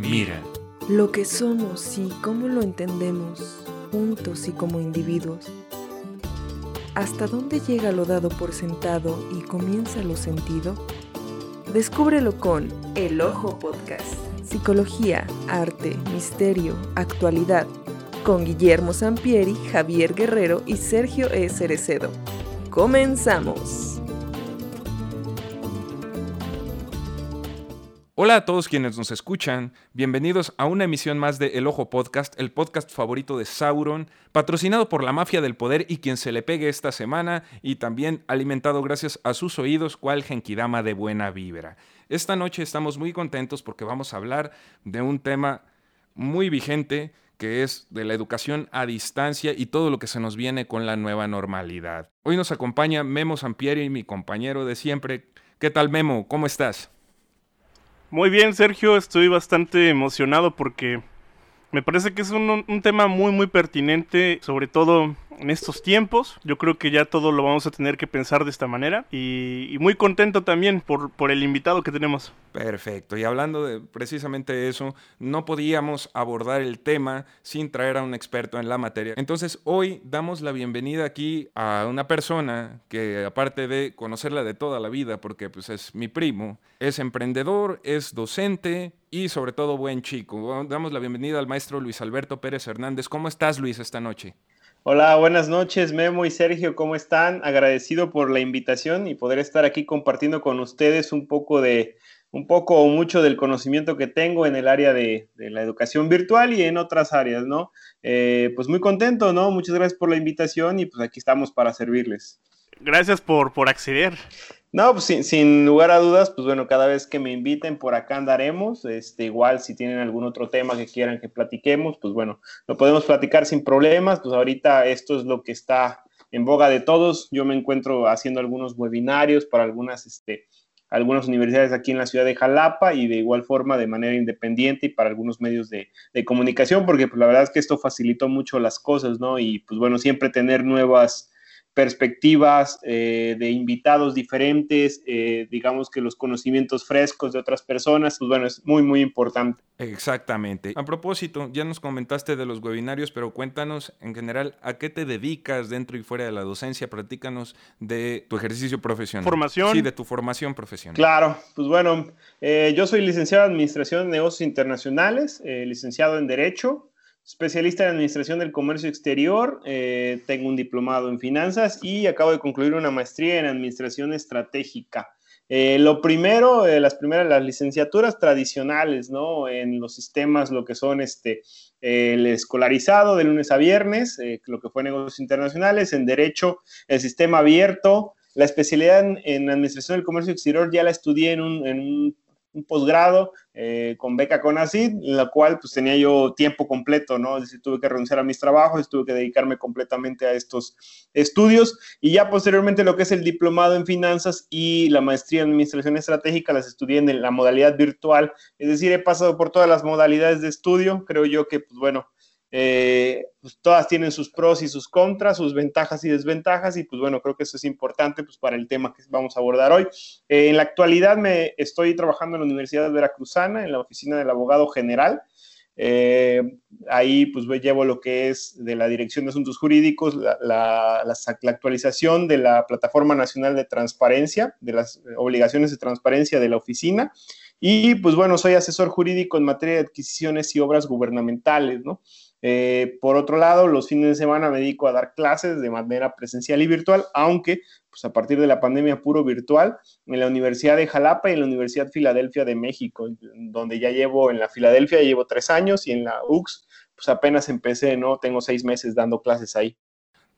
Mira. Lo que somos y cómo lo entendemos, juntos y como individuos. ¿Hasta dónde llega lo dado por sentado y comienza lo sentido? Descúbrelo con El Ojo Podcast. Psicología, arte, misterio, actualidad. Con Guillermo Sampieri, Javier Guerrero y Sergio E. Cerecedo. Comenzamos. Hola a todos quienes nos escuchan, bienvenidos a una emisión más de El Ojo Podcast, el podcast favorito de Sauron, patrocinado por la mafia del poder y quien se le pegue esta semana y también alimentado gracias a sus oídos cual Genkidama de buena vibra. Esta noche estamos muy contentos porque vamos a hablar de un tema muy vigente que es de la educación a distancia y todo lo que se nos viene con la nueva normalidad. Hoy nos acompaña Memo Sampieri, mi compañero de siempre. ¿Qué tal Memo? ¿Cómo estás? Muy bien, Sergio, estoy bastante emocionado porque me parece que es un, tema muy muy pertinente, sobre todo en estos tiempos. Yo creo que ya todo lo vamos a tener que pensar de esta manera y, y muy contento también por, por, el invitado que tenemos. Perfecto, y hablando de precisamente eso, no podíamos abordar el tema sin traer a un experto en la materia. Entonces hoy damos la bienvenida aquí a una persona que aparte de conocerla de toda la vida, porque pues es mi primo, es emprendedor, es docente, y sobre todo buen chico. Damos la bienvenida al maestro Luis Alberto Pérez Hernández. ¿Cómo estás, Luis, esta noche? Hola, buenas noches, Memo y Sergio, ¿cómo están? Agradecido por la invitación y poder estar aquí compartiendo con ustedes un poco de, un poco o mucho del conocimiento que tengo en el área de, de la educación virtual y en otras áreas, ¿no? Eh, pues muy contento, ¿no? Muchas gracias por la invitación y pues aquí estamos para servirles. Gracias por, por acceder. No, pues sin, sin, lugar a dudas, pues bueno, cada vez que me inviten por acá andaremos. Este, igual si tienen algún otro tema que quieran que platiquemos, pues bueno, lo podemos platicar sin problemas. Pues ahorita esto es lo que está en boga de todos. Yo me encuentro haciendo algunos webinarios para algunas, este, algunas universidades aquí en la ciudad de Jalapa y de igual forma de manera independiente y para algunos medios de, de comunicación, porque pues la verdad es que esto facilitó mucho las cosas, ¿no? Y pues bueno, siempre tener nuevas perspectivas eh, de invitados diferentes, eh, digamos que los conocimientos frescos de otras personas, pues bueno, es muy, muy importante. Exactamente. A propósito, ya nos comentaste de los webinarios, pero cuéntanos en general a qué te dedicas dentro y fuera de la docencia, platícanos de tu ejercicio profesional. Formación. Sí, de tu formación profesional. Claro, pues bueno, eh, yo soy licenciado en Administración de Negocios Internacionales, eh, licenciado en Derecho, especialista en Administración del Comercio Exterior, eh, tengo un diplomado en finanzas y acabo de concluir una maestría en Administración Estratégica. Eh, lo primero, eh, las primeras, las licenciaturas tradicionales, ¿no? En los sistemas, lo que son este, el escolarizado de lunes a viernes, lo que fue negocios internacionales, en derecho, el sistema abierto, la especialidad en, Administración del Comercio Exterior ya la estudié en un un posgrado eh, con beca con ACID, en la cual pues tenía yo tiempo completo, ¿no? Es decir, tuve que renunciar a mis trabajos, tuve que dedicarme completamente a estos estudios y ya posteriormente lo que es el diplomado en finanzas y la maestría en administración estratégica las estudié en la modalidad virtual, es decir, he pasado por todas las modalidades de estudio, creo yo que pues bueno, eh, pues todas tienen sus pros y sus contras, sus ventajas y desventajas, y pues bueno, creo que eso es importante pues, para el tema que vamos a abordar hoy. Eh, en la actualidad me estoy trabajando en la Universidad Veracruzana, en la oficina del abogado general. Eh, ahí pues llevo lo que es de la Dirección de Asuntos Jurídicos, la, la, actualización de la Plataforma Nacional de Transparencia, de las obligaciones de transparencia de la oficina. Y pues bueno, soy asesor jurídico en materia de adquisiciones y obras gubernamentales, ¿no? Eh, por otro lado, los fines de semana me dedico a dar clases de manera presencial y virtual, aunque pues a partir de la pandemia puro virtual, en la Universidad de Jalapa y en la Universidad Filadelfia de México, donde ya llevo en la Filadelfia, llevo tres años y en la UX, pues apenas empecé, ¿no? Tengo seis meses dando clases ahí.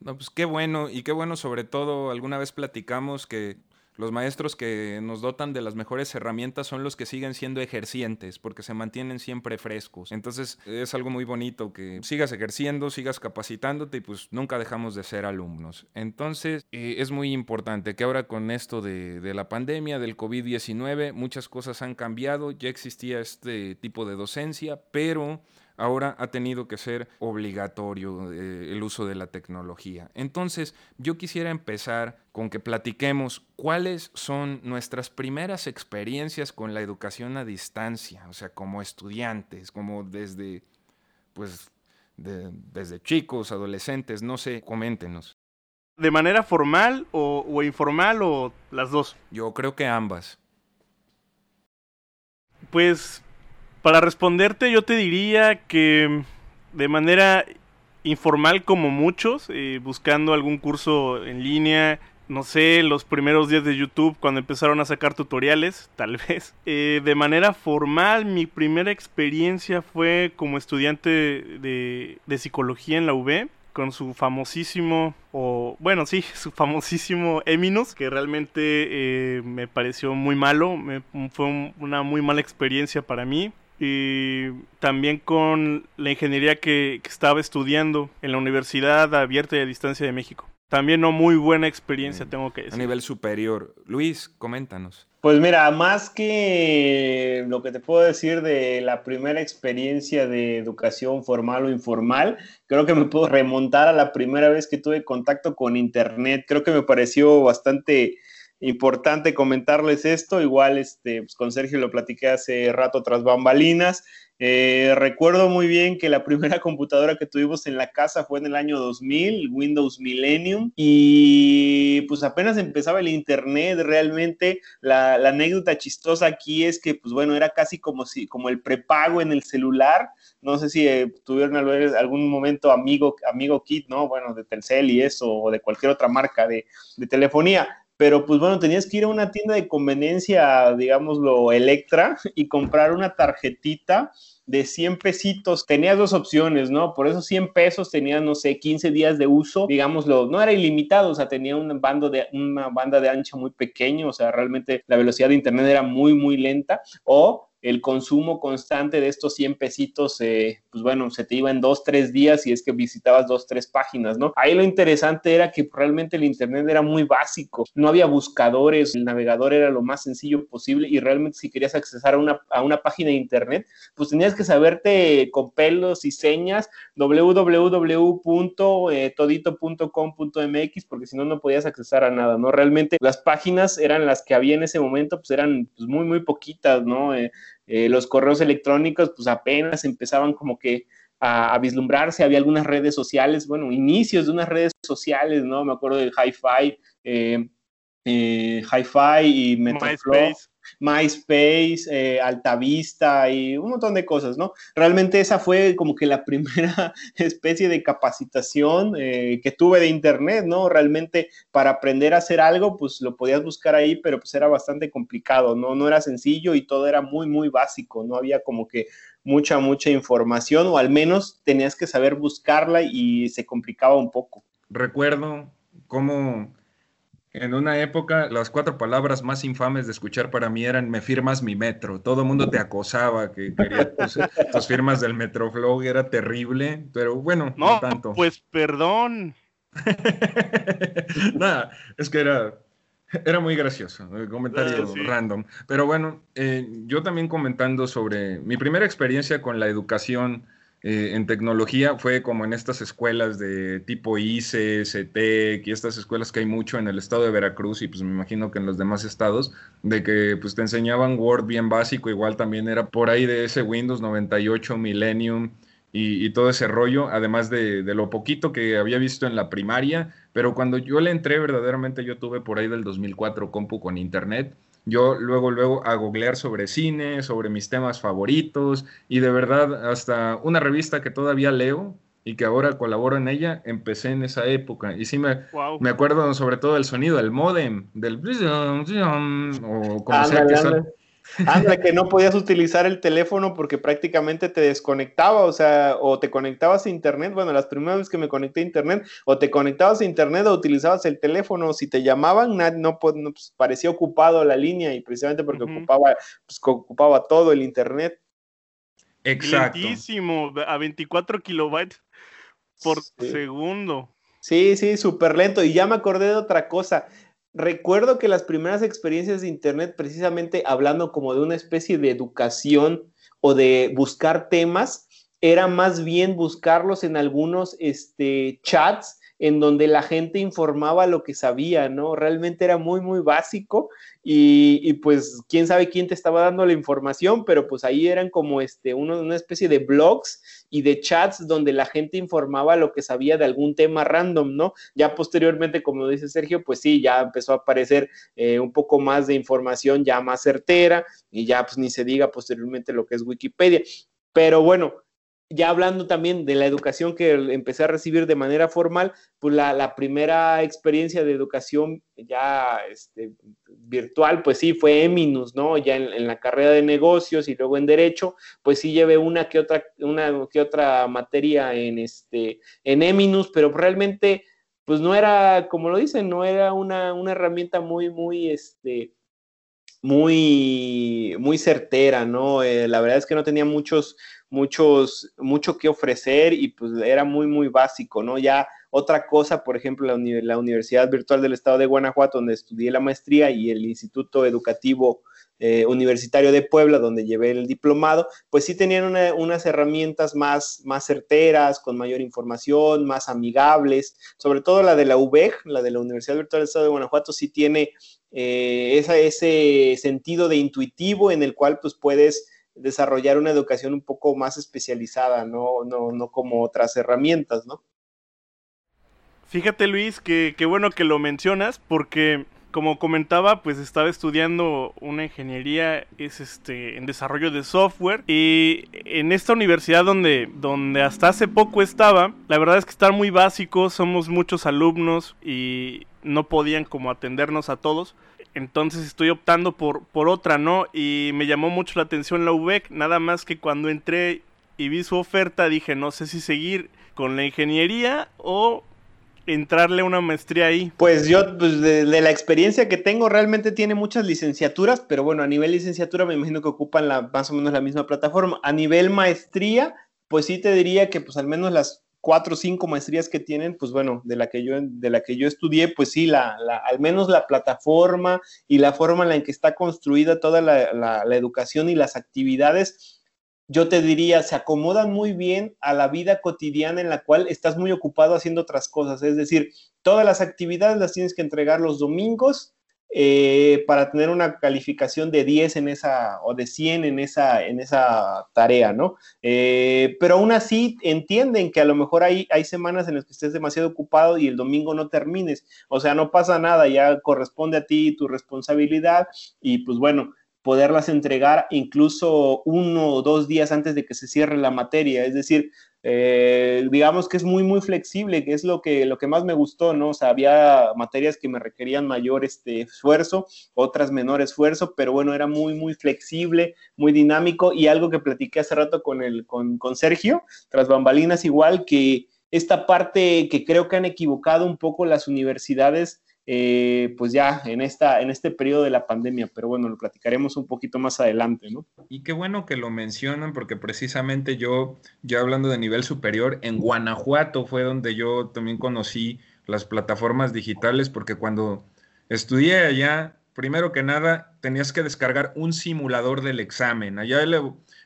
No, pues qué bueno, y qué bueno sobre todo, alguna vez platicamos que los maestros que nos dotan de las mejores herramientas son los que siguen siendo ejercientes, porque se mantienen siempre frescos. Entonces es algo muy bonito que sigas ejerciendo, sigas capacitándote y pues nunca dejamos de ser alumnos. Entonces eh, es muy importante que ahora con esto de, de la pandemia, del COVID-19, muchas cosas han cambiado, ya existía este tipo de docencia, pero ahora ha tenido que ser obligatorio eh, el uso de la tecnología. Entonces, yo quisiera empezar con que platiquemos cuáles son nuestras primeras experiencias con la educación a distancia, o sea, como estudiantes, como desde, pues, desde chicos, adolescentes, no sé, coméntenos. ¿De manera formal o informal o las dos? Yo creo que ambas. Pues para responderte yo te diría que de manera informal como muchos, eh, buscando algún curso en línea, no sé, los primeros días de YouTube cuando empezaron a sacar tutoriales, tal vez. Eh, de manera formal, mi primera experiencia fue como estudiante de, psicología en la UB con su famosísimo, o bueno, sí, su famosísimo Eminus, que realmente eh, me pareció muy malo, fue una muy mala experiencia para mí y también con la ingeniería que, estaba estudiando en la Universidad Abierta y a Distancia de México. También no muy buena experiencia, tengo que decir. A nivel superior. Luis, coméntanos. Pues mira, más que lo que te puedo decir de la primera experiencia de educación formal o informal, creo que me puedo remontar a la primera vez que tuve contacto con Internet. Creo que me pareció bastante importante comentarles esto. Igual este, pues, con Sergio lo platiqué hace rato tras bambalinas. Eh, recuerdo muy bien que la primera computadora que tuvimos en la casa fue en el año 2000, Windows Millennium, y pues apenas empezaba el Internet realmente. La, anécdota chistosa aquí es que, pues bueno, era casi como, si, como el prepago en el celular. No sé si eh, tuvieron algún momento amigo, amigo Kit, ¿no? Bueno, de Telcel y eso, o de cualquier otra marca de, de telefonía pero pues bueno, tenías que ir a una tienda de conveniencia, digámoslo, Electra, y comprar una tarjetita de 100 pesitos. Tenías dos opciones, ¿no? Por esos 100 pesos tenías, no sé, 15 días de uso, digámoslo, no era ilimitado, o sea, tenía un bando de, una banda de ancha muy pequeño, o sea, realmente la velocidad de internet era muy, muy lenta, o el consumo constante de estos 100 pesitos, eh, pues bueno, se te iba en dos, tres días y es que visitabas dos, tres páginas, ¿no? Ahí lo interesante era que realmente el Internet era muy básico, no había buscadores, el navegador era lo más sencillo posible y realmente si querías accesar a una, a una página de Internet, pues tenías que saberte con pelos y señas www.todito.com.mx porque si no, no podías accesar a nada, ¿no? Realmente las páginas eran las que había en ese momento, pues eran pues, muy, muy poquitas, ¿no? Eh, eh, los correos electrónicos pues apenas empezaban como que a, vislumbrarse, había algunas redes sociales, bueno, inicios de unas redes sociales, ¿no? Me acuerdo del Hi-Fi, eh, eh, Hi-Fi y Metroflow. MySpace, eh, Altavista y un montón de cosas, ¿no? Realmente esa fue como que la primera especie de capacitación eh, que tuve de Internet, ¿no? Realmente para aprender a hacer algo, pues lo podías buscar ahí, pero pues era bastante complicado, ¿no? No era sencillo y todo era muy, muy básico, no había como que mucha, mucha información o al menos tenías que saber buscarla y se complicaba un poco. Recuerdo cómo en una época, las cuatro palabras más infames de escuchar para mí eran me firmas mi metro. Todo el mundo te acosaba, que quería tus, firmas del Metroflow, era terrible, pero bueno, no, tanto. Pues perdón. Nada, es que era, era muy gracioso, el comentario random. Pero bueno, eh, yo también comentando sobre mi primera experiencia con la educación eh, en tecnología fue como en estas escuelas de tipo ICE, CETEC y estas escuelas que hay mucho en el estado de Veracruz y pues me imagino que en los demás estados, de que pues te enseñaban Word bien básico, igual también era por ahí de ese Windows 98 Millennium y, todo ese rollo, además de, de, lo poquito que había visto en la primaria, pero cuando yo le entré verdaderamente yo tuve por ahí del 2004 compu con internet yo luego, luego a googlear sobre cine, sobre mis temas favoritos y de verdad hasta una revista que todavía leo y que ahora colaboro en ella, empecé en esa época. Y sí me, me acuerdo sobre todo del sonido, del modem, del... o como sea que Anda, que no podías utilizar el teléfono porque prácticamente te desconectaba, o sea, o te conectabas a internet, bueno, las primeras veces que me conecté a internet, o te conectabas a internet o utilizabas el teléfono, si te llamaban, no, pues, parecía ocupado la línea y precisamente porque ocupaba, pues, ocupaba todo el internet. Exacto. Lentísimo, a 24 kilobytes por segundo. Sí, sí, súper lento. Y ya me acordé de otra cosa recuerdo que las primeras experiencias de Internet, precisamente hablando como de una especie de educación o de buscar temas, era más bien buscarlos en algunos este, chats en donde la gente informaba lo que sabía, ¿no? Realmente era muy, muy básico y, pues quién sabe quién te estaba dando la información, pero pues ahí eran como este, una especie de blogs y de chats donde la gente informaba lo que sabía de algún tema random, ¿no? Ya posteriormente, como dice Sergio, pues sí, ya empezó a aparecer eh, un poco más de información ya más certera y ya pues ni se diga posteriormente lo que es Wikipedia. Pero bueno, ya hablando también de la educación que empecé a recibir de manera formal, pues la, primera experiencia de educación ya este, virtual, pues sí, fue Eminus, ¿no? Ya en, la carrera de negocios y luego en Derecho, pues sí llevé una que otra, una que otra materia en, este, en Eminus, pero realmente, pues no era, como lo dicen, no era una, una herramienta muy, muy, este, muy, muy certera, ¿no? Eh, la verdad es que no tenía muchos, muchos, mucho que ofrecer y pues era muy, muy básico, ¿no? Ya otra cosa, por ejemplo, la, la Universidad Virtual del Estado de Guanajuato, donde estudié la maestría, y el Instituto Educativo eh, Universitario de Puebla, donde llevé el diplomado, pues sí tenían unas herramientas más, más certeras, con mayor información, más amigables, sobre todo la de la UBEG, la de la Universidad Virtual del Estado de Guanajuato, sí tiene eh, ese sentido de intuitivo en el cual pues puedes desarrollar una educación un poco más especializada, no, no, no como otras herramientas, ¿no? Fíjate Luis, que, bueno que lo mencionas porque como comentaba, pues estaba estudiando una ingeniería es este en desarrollo de software y en esta universidad donde donde hasta hace poco estaba, la verdad es que está muy básico, somos muchos alumnos y no podían como atendernos a todos. Entonces estoy optando por, por otra, ¿no? Y me llamó mucho la atención la UBEC, nada más que cuando entré y vi su oferta dije, no sé si seguir con la ingeniería o entrarle una maestría ahí? Pues yo, pues de, la experiencia que tengo, realmente tiene muchas licenciaturas, pero bueno, a nivel licenciatura me imagino que ocupan la, más o menos la misma plataforma. A nivel maestría, pues sí te diría que pues al menos las cuatro o cinco maestrías que tienen, pues bueno, de la que yo, de la que yo estudié, pues sí, la, al menos la plataforma y la forma en la que está construida toda la educación y las actividades, yo te diría, se acomodan muy bien a la vida cotidiana en la cual estás muy ocupado haciendo otras cosas. Es decir, todas las actividades las tienes que entregar los domingos eh, para tener una calificación de 10 en esa o de 100 en esa, en esa tarea, ¿no? Eh, pero aún así entienden que a lo mejor hay, hay semanas en las que estés demasiado ocupado y el domingo no termines. O sea, no pasa nada, ya corresponde a ti tu responsabilidad y pues bueno, poderlas entregar incluso uno o dos días antes de que se cierre la materia. Es decir, eh, digamos que es muy, muy flexible, que es lo que, lo que más me gustó, ¿no? O sea, había materias que me requerían mayor este, esfuerzo, otras menor esfuerzo, pero bueno, era muy, muy flexible, muy dinámico y algo que platiqué hace rato con, el, con, con Sergio, tras bambalinas igual, que esta parte que creo que han equivocado un poco las universidades eh, pues ya en, esta, en este periodo de la pandemia, pero bueno, lo platicaremos un poquito más adelante, ¿no? Y qué bueno que lo mencionan, porque precisamente yo, ya hablando de nivel superior, en Guanajuato fue donde yo también conocí las plataformas digitales, porque cuando estudié allá, primero que nada, tenías que descargar un simulador del examen. Allá le,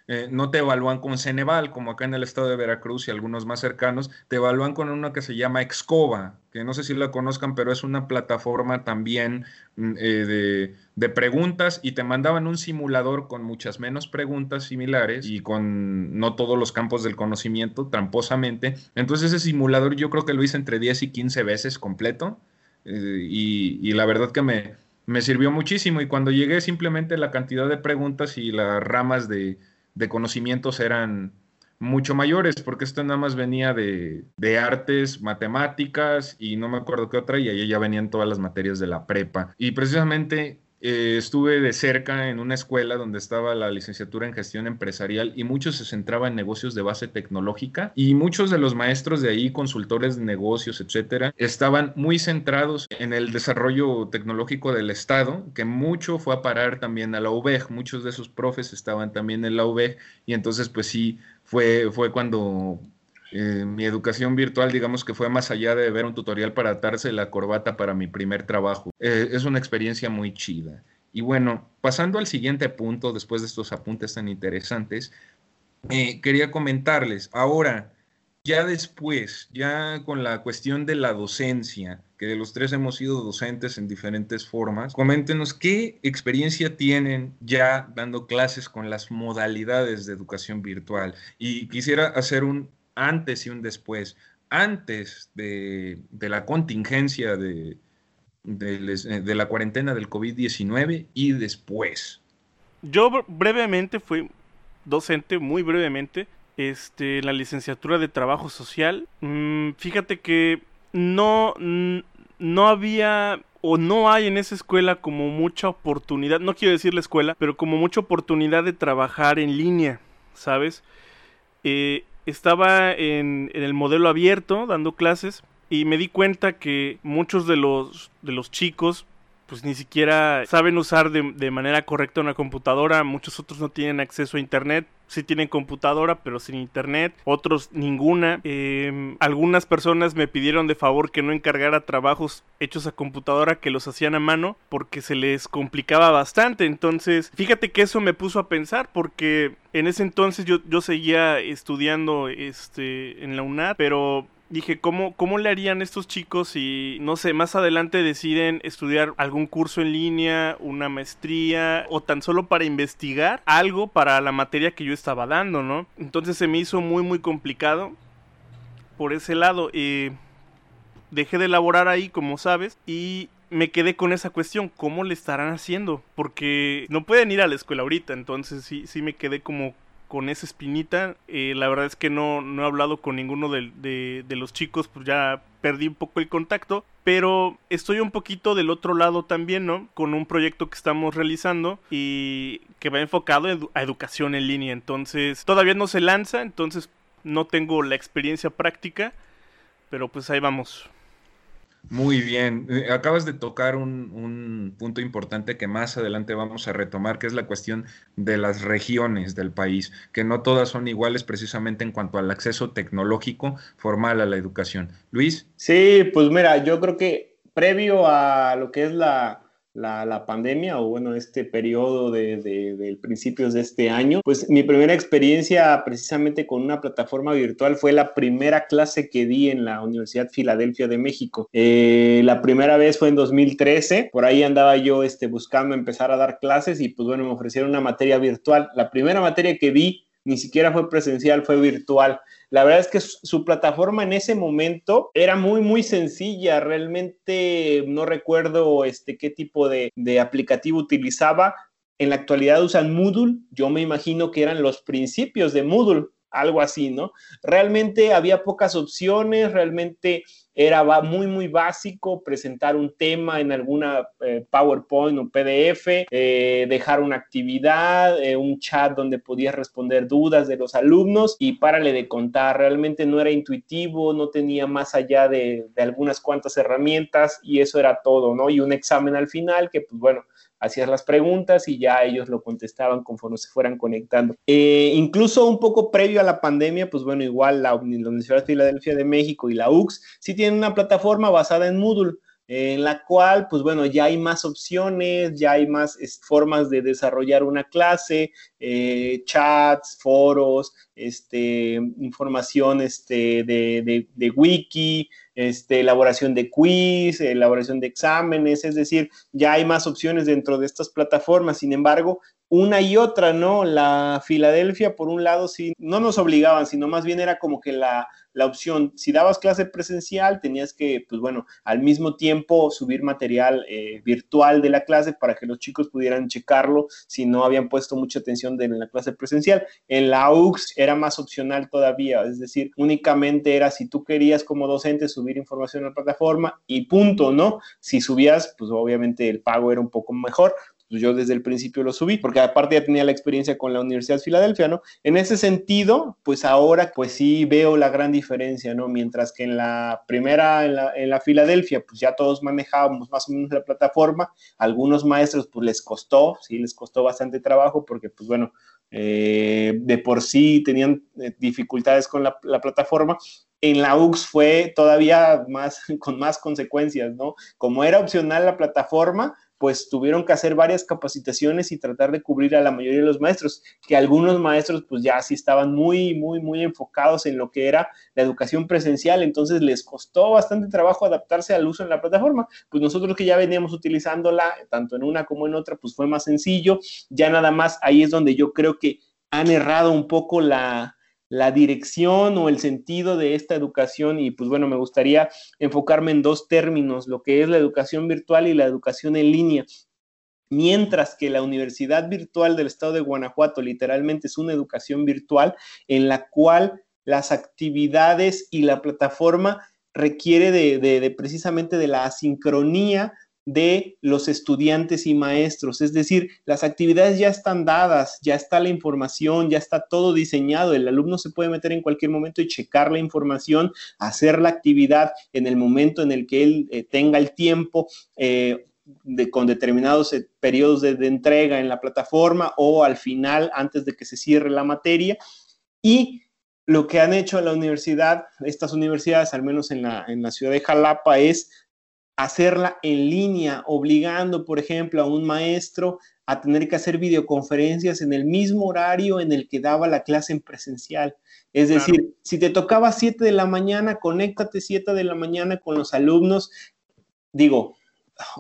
eh, no te evalúan con Ceneval, como acá en el estado de Veracruz y algunos más cercanos, te evalúan con una que se llama Excova, que no sé si la conozcan, pero es una plataforma también mm, eh, de, preguntas y te mandaban un simulador con muchas menos preguntas similares y con no todos los campos del conocimiento, tramposamente. Entonces ese simulador yo creo que lo hice entre 10 y 15 veces completo eh, y, la verdad que me, me sirvió muchísimo y cuando llegué simplemente la cantidad de preguntas y las ramas de de conocimientos eran mucho mayores, porque esto nada más venía de, de, artes, matemáticas y no me acuerdo qué otra, y ahí ya venían todas las materias de la prepa. Y precisamente eh, estuve de cerca en una escuela donde estaba la licenciatura en gestión empresarial y muchos se centraban en negocios de base tecnológica y muchos de los maestros de ahí, consultores de negocios, etcétera, estaban muy centrados en el desarrollo tecnológico del Estado, que mucho fue a parar también a la UBEG, muchos de esos profes estaban también en la UBEG y entonces pues sí, fue, fue cuando eh, mi educación virtual, digamos que fue más allá de ver un tutorial para atarse la corbata para mi primer trabajo. Eh, es una experiencia muy chida. Y bueno, pasando al siguiente punto, después de estos apuntes tan interesantes, eh, quería comentarles, ahora, ya después, ya con la cuestión de la docencia, que de los tres hemos sido docentes en diferentes formas, coméntenos qué experiencia tienen ya dando clases con las modalidades de educación virtual. Y quisiera hacer un antes y un después. Antes de, la contingencia de, de, la cuarentena del COVID-19 y después. Yo brevemente fui docente, muy brevemente, este, la licenciatura de trabajo social. Mm, fíjate que no, no había o no hay en esa escuela como mucha oportunidad, no quiero decir la escuela, pero como mucha oportunidad de trabajar en línea, ¿sabes? Eh, estaba en, en, el modelo abierto dando clases y me di cuenta que muchos de los, de los chicos pues ni siquiera saben usar de, manera correcta una computadora, muchos otros no tienen acceso a internet, sí tienen computadora pero sin internet, otros ninguna. Em, algunas personas me pidieron de favor que no encargara trabajos hechos a computadora que los hacían a mano porque se les complicaba bastante, entonces fíjate que eso me puso a pensar porque en ese entonces yo, yo seguía estudiando este, en la UNAD, pero dije, ¿cómo, ¿cómo le harían estos chicos si, no sé, más adelante deciden estudiar algún curso en línea, una maestría o tan solo para investigar algo para la materia que yo estaba dando, ¿no? Entonces se me hizo muy, muy complicado por ese lado. y dejé de elaborar ahí, como sabes, y me quedé con esa cuestión, ¿cómo le estarán haciendo? Porque no pueden ir a la escuela ahorita, entonces sí, sí me quedé como con esa espinita. Eh, la verdad es que no, no he hablado con ninguno de, los chicos, pues ya perdí un poco el contacto. Pero estoy un poquito del otro lado también, ¿no? Con un proyecto que estamos realizando y que va enfocado a educación en línea. Entonces, todavía no se lanza, entonces no tengo la experiencia práctica. Pero pues ahí vamos. Muy bien, eh, acabas de tocar un, punto importante que más adelante vamos a retomar, que es la cuestión de las regiones del país, que no todas son iguales precisamente en cuanto al acceso tecnológico formal a la educación. Luis. Sí, pues mira, yo creo que previo a lo que es la, la, pandemia o bueno, este periodo de, de, principios de este año, pues mi primera experiencia precisamente con una plataforma virtual fue la primera clase que di en la Universidad Filadelfia de México. Eh, la primera vez fue en 2013, por ahí andaba yo este, buscando empezar a dar clases y pues bueno, me ofrecieron una materia virtual. La primera materia que vi ni siquiera fue presencial, fue virtual. La verdad es que su, plataforma en ese momento era muy, muy sencilla. Realmente no recuerdo este, qué tipo de, de aplicativo utilizaba. En la actualidad usan Moodle. Yo me imagino que eran los principios de Moodle, algo así, ¿no? Realmente había pocas opciones, realmente era muy, muy básico presentar un tema en alguna eh, PowerPoint o PDF, eh, dejar una actividad, eh, un chat donde podías responder dudas de los alumnos y párale de contar. Realmente no era intuitivo, no tenía más allá de, de algunas cuantas herramientas y eso era todo, ¿no? Y un examen al final que, pues bueno, hacías las preguntas y ya ellos lo contestaban conforme se fueran conectando. Eh, incluso un poco previo a la pandemia, pues bueno, igual la, Universidad de Filadelfia de México y la UX sí tienen una plataforma basada en Moodle en la cual, pues bueno, ya hay más opciones, ya hay más formas de desarrollar una clase, eh, chats, foros, este, información este, de, de, wiki, este, elaboración de quiz, elaboración de exámenes, es decir, ya hay más opciones dentro de estas plataformas. Sin embargo, una y otra, ¿no? La Filadelfia, por un lado, sí, no nos obligaban, sino más bien era como que la, la opción, si dabas clase presencial, tenías que, pues bueno, al mismo tiempo subir material eh, virtual de la clase para que los chicos pudieran checarlo si no habían puesto mucha atención en la clase presencial. En la UX era más opcional todavía, es decir, únicamente era si tú querías como docente subir información a la plataforma y punto, ¿no? Si subías, pues obviamente el pago era un poco mejor, pues yo desde el principio lo subí, porque aparte ya tenía la experiencia con la Universidad de Filadelfia, ¿no? En ese sentido, pues ahora, pues sí veo la gran diferencia, ¿no? Mientras que en la primera, en la, en la Filadelfia, pues ya todos manejábamos más o menos la plataforma, algunos maestros, pues les costó, sí, les costó bastante trabajo, porque, pues bueno, eh, de por sí tenían eh, dificultades con la, la plataforma, en la UX fue todavía más, con más consecuencias, ¿no? Como era opcional la plataforma, pues tuvieron que hacer varias capacitaciones y tratar de cubrir a la mayoría de los maestros, que algunos maestros pues ya sí estaban muy, muy, muy enfocados en lo que era la educación presencial, entonces les costó bastante trabajo adaptarse al uso en la plataforma. Pues nosotros que ya veníamos utilizándola, tanto en una como en otra, pues fue más sencillo, ya nada más ahí es donde yo creo que han errado un poco la, la dirección o el sentido de esta educación y pues bueno, me gustaría enfocarme en dos términos, lo que es la educación virtual y la educación en línea. Mientras que la Universidad Virtual del Estado de Guanajuato literalmente es una educación virtual en la cual las actividades y la plataforma requiere de, precisamente de la asincronía de los estudiantes y maestros. Es decir, las actividades ya están dadas, ya está la información, ya está todo diseñado. El alumno se puede meter en cualquier momento y checar la información, hacer la actividad en el momento en el que él eh, tenga el tiempo. Eh, de, con determinados eh, periodos de, entrega en la plataforma o al final, antes de que se cierre la materia. Y lo que han hecho la universidad, estas universidades, al menos en la, en la ciudad de Jalapa, es hacerla en línea, obligando, por ejemplo, a un maestro a tener que hacer videoconferencias en el mismo horario en el que daba la clase en presencial. Es decir, si te tocaba 7 de la mañana, conéctate 7 de la mañana con los alumnos. Digo,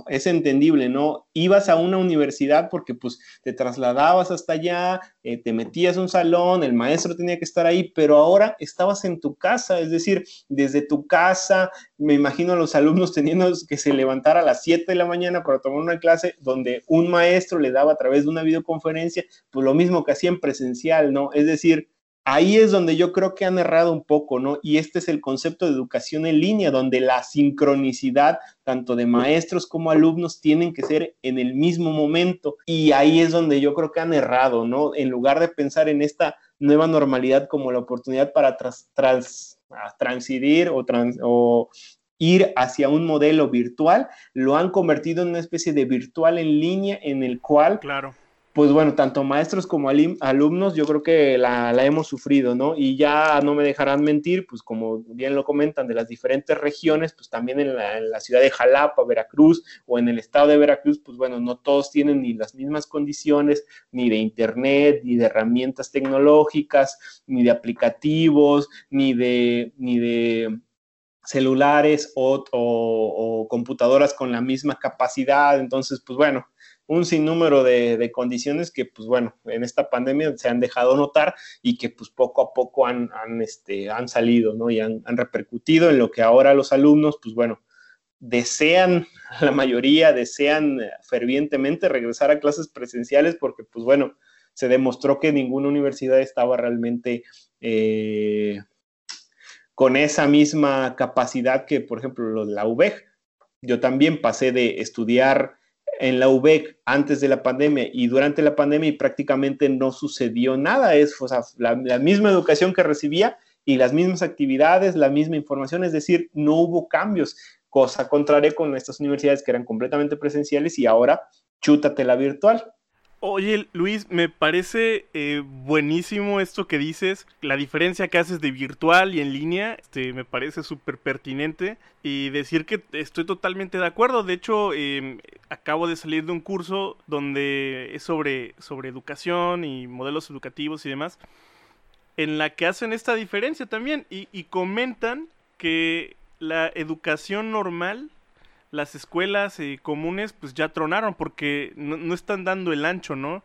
es entendible, ¿no? Ibas a una universidad porque pues te trasladabas hasta allá, eh, te metías a un salón, el maestro tenía que estar ahí, pero ahora estabas en tu casa, es decir, desde tu casa, me imagino a los alumnos teniendo que se levantar a las 7 de la mañana para tomar una clase donde un maestro le daba a través de una videoconferencia, pues lo mismo que hacía en presencial, ¿no? Es decir, ahí es donde yo creo que han errado un poco, ¿no? Y este es el concepto de educación en línea, donde la sincronicidad tanto de maestros como alumnos tienen que ser en el mismo momento. Y ahí es donde yo creo que han errado, ¿no? En lugar de pensar en esta nueva normalidad como la oportunidad para tras, transidir o, o ir hacia un modelo virtual, lo han convertido en una especie de virtual en línea en el cual claro pues bueno, tanto maestros como alumnos, yo creo que la, hemos sufrido, ¿no? Y ya no me dejarán mentir, pues como bien lo comentan, de las diferentes regiones, pues también en la, ciudad de Jalapa, Veracruz, o en el estado de Veracruz, pues bueno, no todos tienen ni las mismas condiciones, ni de internet, ni de herramientas tecnológicas, ni de aplicativos, ni de, ni de celulares o computadoras con la misma capacidad. Entonces, pues bueno, un sinnúmero de, condiciones que, pues bueno, en esta pandemia se han dejado notar y que pues poco a poco han, este, han salido, ¿no? Y han, repercutido en lo que ahora los alumnos, pues bueno, desean, la mayoría desean fervientemente regresar a clases presenciales porque, pues bueno, se demostró que ninguna universidad estaba realmente eh, con esa misma capacidad que, por ejemplo, la UBEG. Yo también pasé de estudiar en la UBEC antes de la pandemia y durante la pandemia y prácticamente no sucedió nada. Es la, misma educación que recibía y las mismas actividades, la misma información, es decir, no hubo cambios, cosa contraria con estas universidades que eran completamente presenciales y ahora chútate la virtual. Oye, Luis, me parece eh, buenísimo esto que dices, la diferencia que haces de virtual y en línea, este, me parece súper pertinente y decir que estoy totalmente de acuerdo. De hecho, em, acabo de salir de un curso donde es sobre, sobre educación y modelos educativos y demás, en la que hacen esta diferencia también y, y comentan que la educación normal las escuelas eh, comunes pues ya tronaron porque no, están dando el ancho, ¿no?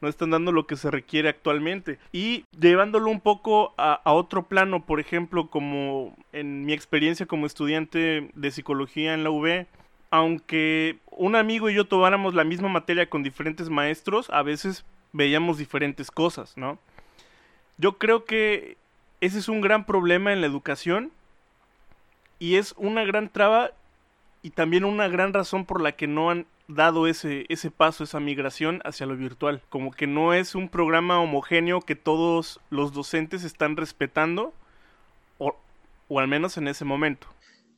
No están dando lo que se requiere actualmente. Y llevándolo un poco a, otro plano, por ejemplo, como en mi experiencia como estudiante de psicología en la UB, aunque un amigo y yo tomáramos la misma materia con diferentes maestros, a veces veíamos diferentes cosas, ¿no? Yo creo que ese es un gran problema en la educación y es una gran traba y también una gran razón por la que no han dado ese, ese paso, esa migración hacia lo virtual. Como que no es un programa homogéneo que todos los docentes están respetando, o, o al menos en ese momento.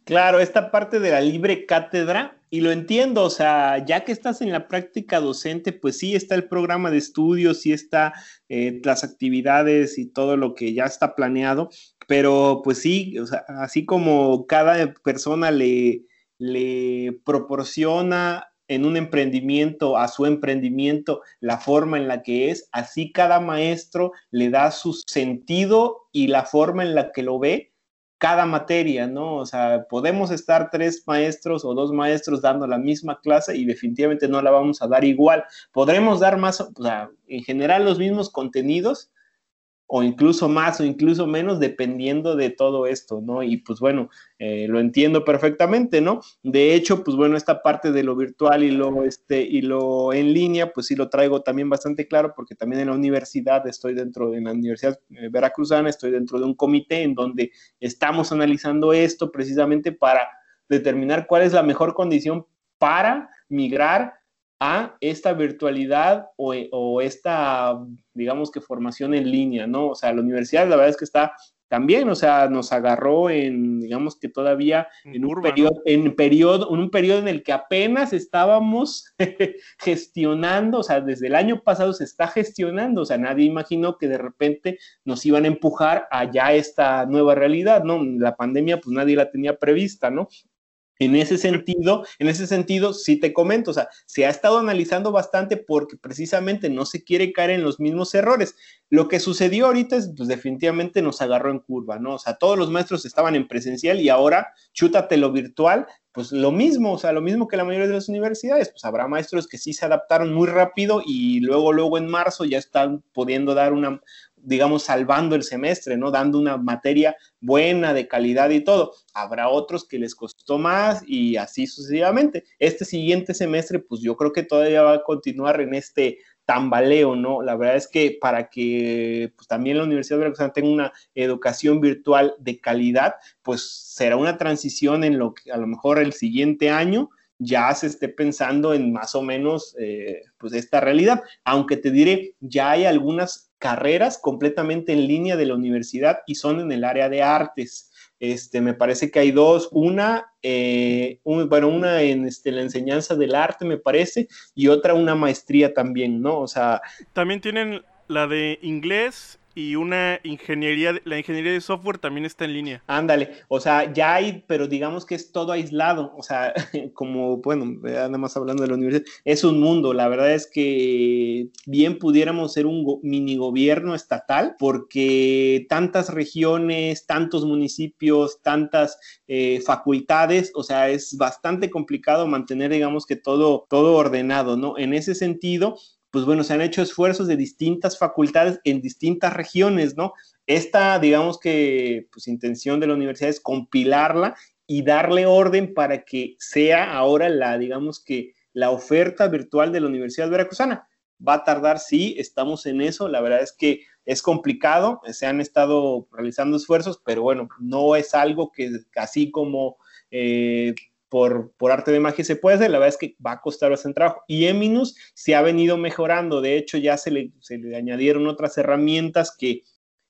Claro, esta parte de la libre cátedra, y lo entiendo, o sea, ya que estás en la práctica docente, pues sí está el programa de estudios, sí está eh, las actividades y todo lo que ya está planeado, pero pues sí, o sea, así como cada persona le, le proporciona en un emprendimiento a su emprendimiento la forma en la que es, así cada maestro le da su sentido y la forma en la que lo ve cada materia, ¿no? O sea, podemos estar tres maestros o dos maestros dando la misma clase y definitivamente no la vamos a dar igual. Podremos dar más, o sea, en general los mismos contenidos, o incluso más o incluso menos dependiendo de todo esto, ¿no? Y pues bueno, eh, lo entiendo perfectamente, ¿no? De hecho, pues bueno, esta parte de lo virtual y lo, este, y lo en línea, pues sí lo traigo también bastante claro porque también en la universidad estoy dentro de la Universidad eh, Veracruzana, estoy dentro de un comité en donde estamos analizando esto precisamente para determinar cuál es la mejor condición para migrar a esta virtualidad o, esta, digamos que formación en línea, ¿no? O sea, la universidad la verdad es que está también, o sea, nos agarró en, digamos que todavía en, un periodo, en periodo, en un periodo en el que apenas estábamos gestionando, o sea, desde el año pasado se está gestionando, o sea, nadie imaginó que de repente nos iban a empujar allá esta nueva realidad, ¿no? La pandemia, pues nadie la tenía prevista, ¿no? En ese sentido, en ese sentido, sí te comento, o sea, se ha estado analizando bastante porque precisamente no se quiere caer en los mismos errores. Lo que sucedió ahorita es, pues definitivamente nos agarró en curva, ¿no? O sea, todos los maestros estaban en presencial y ahora chútate lo virtual, pues lo mismo, o sea, lo mismo que la mayoría de las universidades, pues habrá maestros que sí se adaptaron muy rápido y luego, luego en marzo ya están pudiendo dar una, digamos, salvando el semestre, ¿no? Dando una materia buena, de calidad y todo. Habrá otros que les costó más y así sucesivamente. Este siguiente semestre, pues yo creo que todavía va a continuar en este tambaleo, ¿no? La verdad es que para que pues, también la Universidad de Veracruz tenga una educación virtual de calidad, pues será una transición en lo que a lo mejor el siguiente año ya se esté pensando en más o menos eh, pues esta realidad. Aunque te diré, ya hay algunas carreras completamente en línea de la universidad y son en el área de artes. Este, me parece que hay dos, una, eh, bueno, una en este, la enseñanza del arte, me parece, y otra una maestría también, ¿no? O sea... También tienen la de inglés y una ingeniería, la ingeniería de software también está en línea. Ándale, o sea, ya hay, pero digamos que es todo aislado, o sea, como, bueno, nada más hablando de la universidad, es un mundo, la verdad es que bien pudiéramos ser un mini gobierno estatal, porque tantas regiones, tantos municipios, tantas eh, facultades, o sea, es bastante complicado mantener, digamos que todo, todo ordenado, ¿no? En ese sentido, pues bueno, se han hecho esfuerzos de distintas facultades en distintas regiones, ¿no? Esta, digamos que, pues intención de la universidad es compilarla y darle orden para que sea ahora la, digamos que, la oferta virtual de la Universidad Veracruzana. Va a tardar, sí, estamos en eso. La verdad es que es complicado, se han estado realizando esfuerzos, pero bueno, no es algo que así como eh, por, arte de magia se puede hacer, la verdad es que va a costar bastante trabajo. Y Eminus se ha venido mejorando, de hecho ya se le, se le añadieron otras herramientas que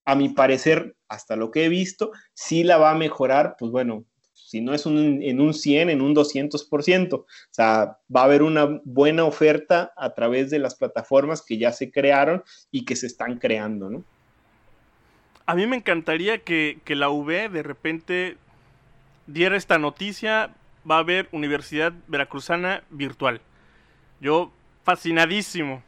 a mi parecer, hasta lo que he visto, sí la va a mejorar, pues bueno, si no es en un 100, en un 200%. O sea, va a haber una buena oferta a través de las plataformas que ya se crearon y que se están creando, ¿no? A mí me encantaría que, que la UV de repente diera esta noticia va a haber Universidad Veracruzana virtual. Yo fascinadísimo.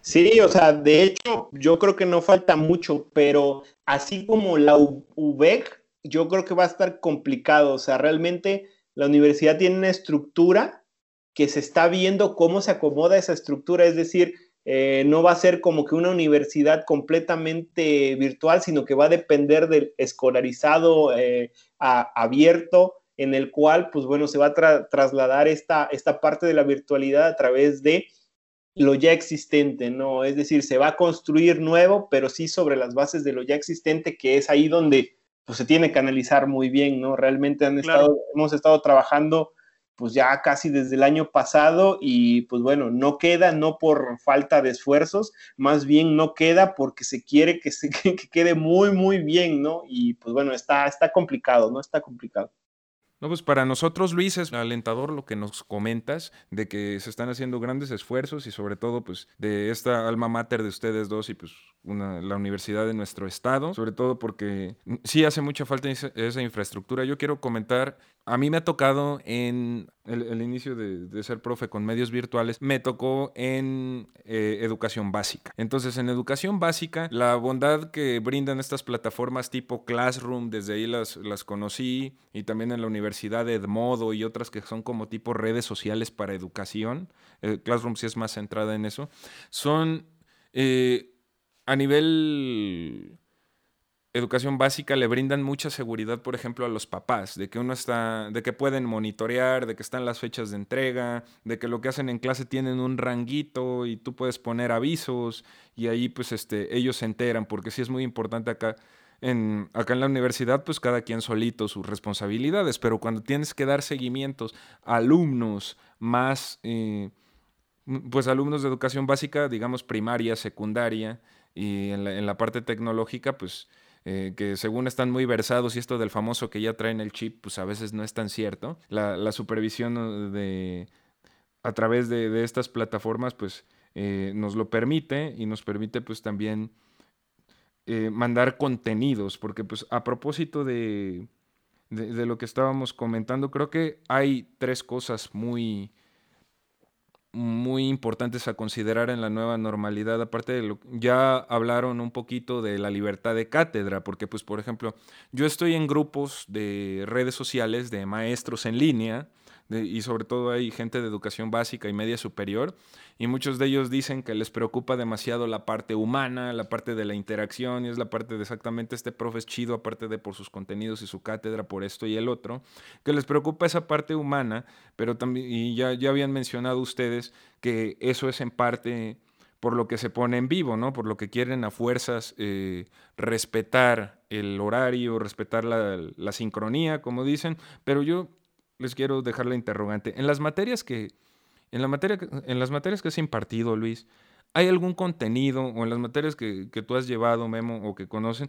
Sí, o sea, de hecho, yo creo que no falta mucho, pero así como la UBEC, yo creo que va a estar complicado. O sea, realmente la universidad tiene una estructura que se está viendo cómo se acomoda esa estructura, es decir, eh, no va a ser como que una universidad completamente virtual, sino que va a depender del escolarizado eh, abierto en el cual, pues bueno, se va a trasladar esta, esta parte de la virtualidad a través de lo ya existente, ¿no? Es decir, se va a construir nuevo, pero sí sobre las bases de lo ya existente, que es ahí donde pues, se tiene que analizar muy bien, ¿no? Realmente han estado, hemos estado trabajando pues ya casi desde el año pasado y pues bueno, no queda no por falta de esfuerzos, más bien no queda porque se quiere que, se, que quede muy, muy bien, ¿no? Y pues bueno, está, está complicado, ¿no? Está complicado. No, pues para nosotros, Luis, es alentador lo que nos comentas de que se están haciendo grandes esfuerzos y sobre todo, pues, de esta alma mater de ustedes dos y pues una, la universidad de nuestro estado, sobre todo porque sí hace mucha falta esa, esa infraestructura. Yo quiero comentar, a mí me ha tocado en el, inicio de, ser profe con medios virtuales, me tocó en eh, educación básica. Entonces, en educación básica, la bondad que brindan estas plataformas tipo Classroom, desde ahí las, las conocí, y también en la universidad de Edmodo y otras que son como tipo redes sociales para educación, eh, Classroom sí es más centrada en eso, son eh, a nivel educación básica le brindan mucha seguridad, por ejemplo, a los papás, de que uno está, de que pueden monitorear, de que están las fechas de entrega, de que lo que hacen en clase tienen un ranguito y tú puedes poner avisos y ahí pues este, ellos se enteran, porque sí es muy importante acá. En, acá en la universidad, pues cada quien solito sus responsabilidades, pero cuando tienes que dar seguimientos a alumnos más, eh, pues alumnos de educación básica, digamos primaria, secundaria, y en la, en la parte tecnológica, pues eh, que según están muy versados y esto del famoso que ya traen el chip, pues a veces no es tan cierto. La, supervisión de, a través de, estas plataformas, pues eh, nos lo permite y nos permite pues también eh, mandar contenidos, porque pues a propósito de, de, lo que estábamos comentando, creo que hay tres cosas muy muy importantes a considerar en la nueva normalidad. Aparte de lo ya hablaron un poquito de la libertad de cátedra, porque pues por ejemplo, yo estoy en grupos de redes sociales de maestros en línea y sobre todo hay gente de educación básica y media superior, y muchos de ellos dicen que les preocupa demasiado la parte humana, la parte de la interacción, y es la parte de exactamente este profe chido, aparte de por sus contenidos y su cátedra, por esto y el otro, que les preocupa esa parte humana, pero también, y ya, ya habían mencionado ustedes que eso es en parte por lo que se pone en vivo, ¿no? Por lo que quieren a fuerzas eh, respetar el horario, respetar la, la, sincronía, como dicen, pero yo les quiero dejar la interrogante. En las materias que, en la materia, en las materias que has impartido, Luis, ¿hay algún contenido, o en las materias que, tú has llevado, Memo, o que conocen,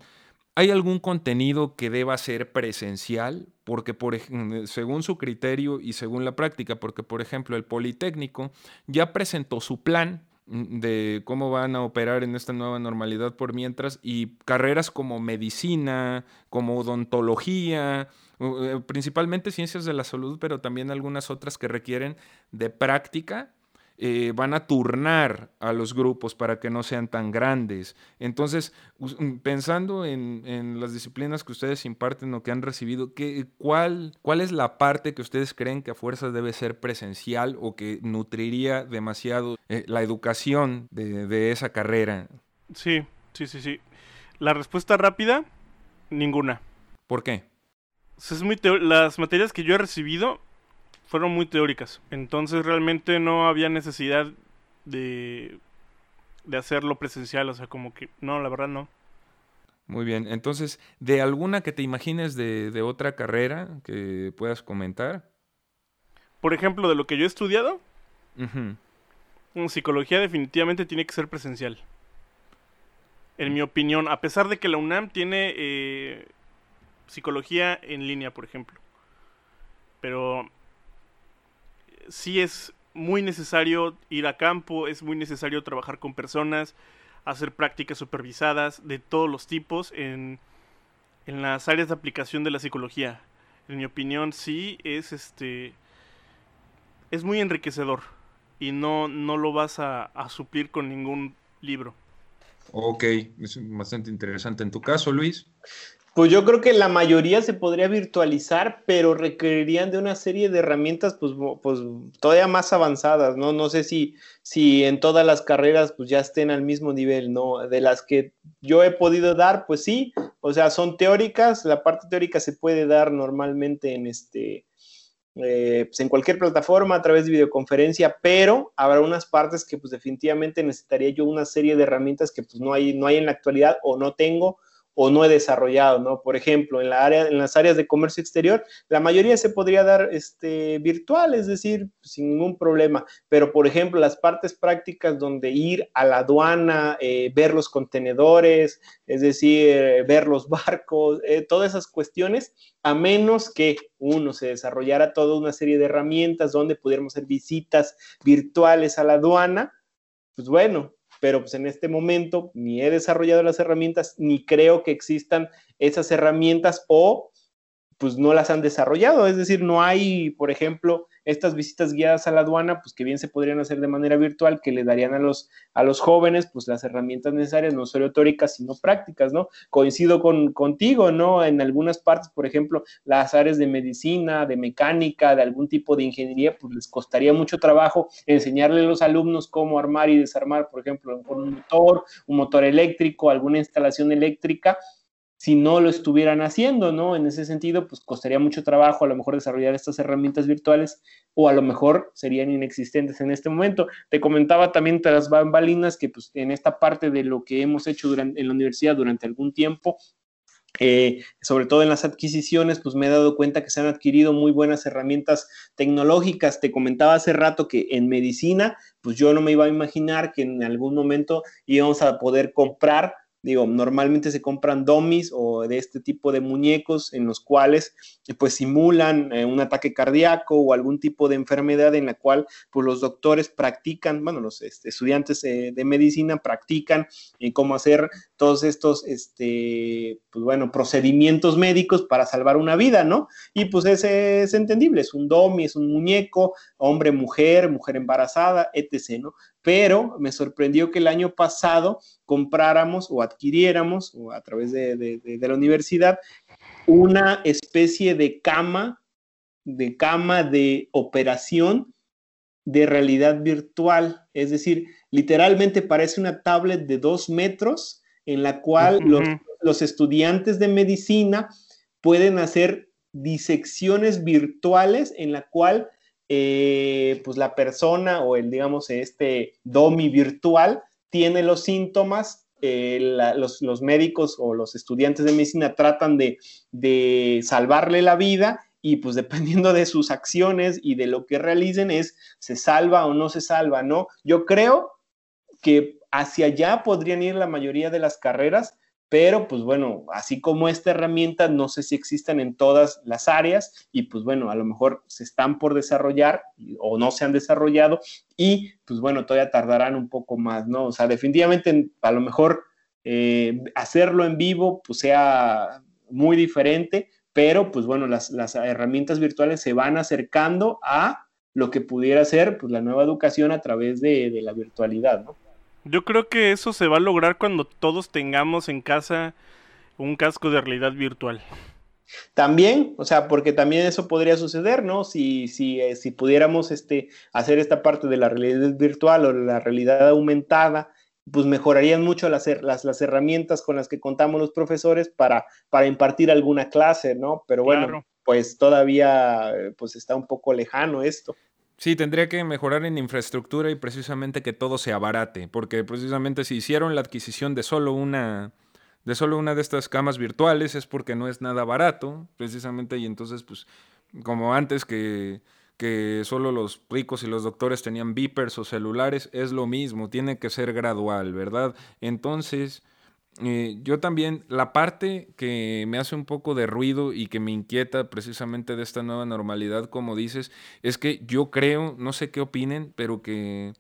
¿hay algún contenido que deba ser presencial? Porque, por, según su criterio y según la práctica, porque, por ejemplo, el Politécnico ya presentó su plan mm, de cómo van a operar en esta nueva normalidad por mientras y carreras como medicina, como odontología, eh, principalmente ciencias de la salud, pero también algunas otras que requieren de práctica. Eh, van a turnar a los grupos para que no sean tan grandes. Entonces, mm, pensando en, las disciplinas que ustedes imparten o que han recibido, ¿qué, cuál, ¿cuál es la parte que ustedes creen que a fuerza debe ser presencial o que nutriría demasiado eh, la educación de, de esa carrera? Sí, sí, sí, sí. La respuesta rápida, ninguna. ¿Por qué? es muy las materias que yo he recibido fueron muy teóricas. Entonces realmente no había necesidad de, de hacerlo presencial. O sea, como que no, la verdad no. Muy bien. Entonces, ¿de alguna que te imagines de, de otra carrera que puedas comentar? Por ejemplo, de lo que yo he estudiado. En psicología definitivamente tiene que ser presencial. En mi opinión, a pesar de que la UNAM tiene eh, psicología en línea, por ejemplo. Pero sí es muy necesario ir a campo, es muy necesario trabajar con personas, hacer prácticas supervisadas de todos los tipos en, en las áreas de aplicación de la psicología. En mi opinión, sí es este es muy enriquecedor y no, no lo vas a, a suplir con ningún libro. Ok, es bastante interesante. ¿En tu caso, Luis? Pues yo creo que la mayoría se podría virtualizar, pero requerirían de una serie de herramientas pues, pues todavía más avanzadas, ¿no? No sé si, si en todas las carreras pues ya estén al mismo nivel, ¿no? De las que yo he podido dar, pues sí, o sea, son teóricas, la parte teórica se puede dar normalmente en este, eh, pues en cualquier plataforma a través de videoconferencia, pero habrá unas partes que pues definitivamente necesitaría yo una serie de herramientas que pues no hay, no hay en la actualidad o no tengo o no he desarrollado, ¿no? Por ejemplo, en, la área, en las áreas de comercio exterior, la mayoría se podría dar este, virtual, es decir, sin ningún problema, pero por ejemplo, las partes prácticas donde ir a la aduana, eh, ver los contenedores, es decir, ver los barcos, eh, todas esas cuestiones, a menos que uno se desarrollara toda una serie de herramientas donde pudiéramos hacer visitas virtuales a la aduana, pues bueno, pero pues en este momento ni he desarrollado las herramientas, ni creo que existan esas herramientas o pues no las han desarrollado. Es decir, no hay, por ejemplo, estas visitas guiadas a la aduana, pues que bien se podrían hacer de manera virtual, que le darían a los, a los jóvenes pues las herramientas necesarias, no solo teóricas, sino prácticas, ¿no? Coincido con, contigo, ¿no? En algunas partes, por ejemplo, las áreas de medicina, de mecánica, de algún tipo de ingeniería, pues les costaría mucho trabajo enseñarle a los alumnos cómo armar y desarmar, por ejemplo, un motor, un motor eléctrico, alguna instalación eléctrica, si no lo estuvieran haciendo, ¿no? En ese sentido, pues costaría mucho trabajo a lo mejor desarrollar estas herramientas virtuales o a lo mejor serían inexistentes en este momento. Te comentaba también tras bambalinas que pues en esta parte de lo que hemos hecho durante, en la universidad durante algún tiempo, eh, sobre todo en las adquisiciones, pues me he dado cuenta que se han adquirido muy buenas herramientas tecnológicas. Te comentaba hace rato que en medicina, pues yo no me iba a imaginar que en algún momento íbamos a poder comprar Digo, normalmente se compran dummies o de este tipo de muñecos en los cuales pues simulan eh, un ataque cardíaco o algún tipo de enfermedad en la cual pues los doctores practican, bueno, los este, estudiantes eh, de medicina practican en cómo hacer todos estos, este, pues bueno, procedimientos médicos para salvar una vida, ¿no? Y pues ese es entendible, es un dummy, es un muñeco, hombre, mujer, mujer embarazada, etc., ¿no? Pero me sorprendió que el año pasado compráramos o adquiriéramos o a través de, la universidad una especie de cama, de cama de operación de realidad virtual. Es decir, literalmente parece una tablet de dos metros en la cual los, los estudiantes de medicina pueden hacer disecciones virtuales en la cual eh, pues la persona o el, digamos, este domi virtual tiene los síntomas, eh, los, médicos o los estudiantes de medicina tratan de, de salvarle la vida y pues dependiendo de sus acciones y de lo que realicen es se salva o no se salva, ¿no? Yo creo que hacia allá podrían ir la mayoría de las carreras, pero pues bueno, así como esta herramienta, no sé si existan en todas las áreas y pues bueno, a lo mejor se están por desarrollar o no se han desarrollado y pues bueno, todavía tardarán un poco más, ¿no? O sea, definitivamente a lo mejor eh, hacerlo en vivo pues sea muy diferente, pero pues bueno, las, herramientas virtuales se van acercando a lo que pudiera ser pues la nueva educación a través de, de la virtualidad, ¿no? Yo creo que eso se va a lograr cuando todos tengamos en casa un casco de realidad virtual. También, o sea, porque también eso podría suceder, ¿no? Si, si, eh, si pudiéramos este, hacer esta parte de la realidad virtual o la realidad aumentada, pues mejorarían mucho las, las, las herramientas con las que contamos los profesores para, para impartir alguna clase, ¿no? Pero bueno, pues todavía eh, pues está un poco lejano esto. Sí, tendría que mejorar en infraestructura y precisamente que todo se abarate, porque precisamente si hicieron la adquisición de solo una de solo una de estas camas virtuales es porque no es nada barato, precisamente, y entonces, pues, como antes que, que solo los ricos y los doctores tenían beepers o celulares, es lo mismo, tiene que ser gradual, ¿verdad? Entonces, eh, yo también, la parte que me hace un poco de ruido y que me inquieta precisamente de esta nueva normalidad, como dices, es que yo creo, no sé qué opinen, pero que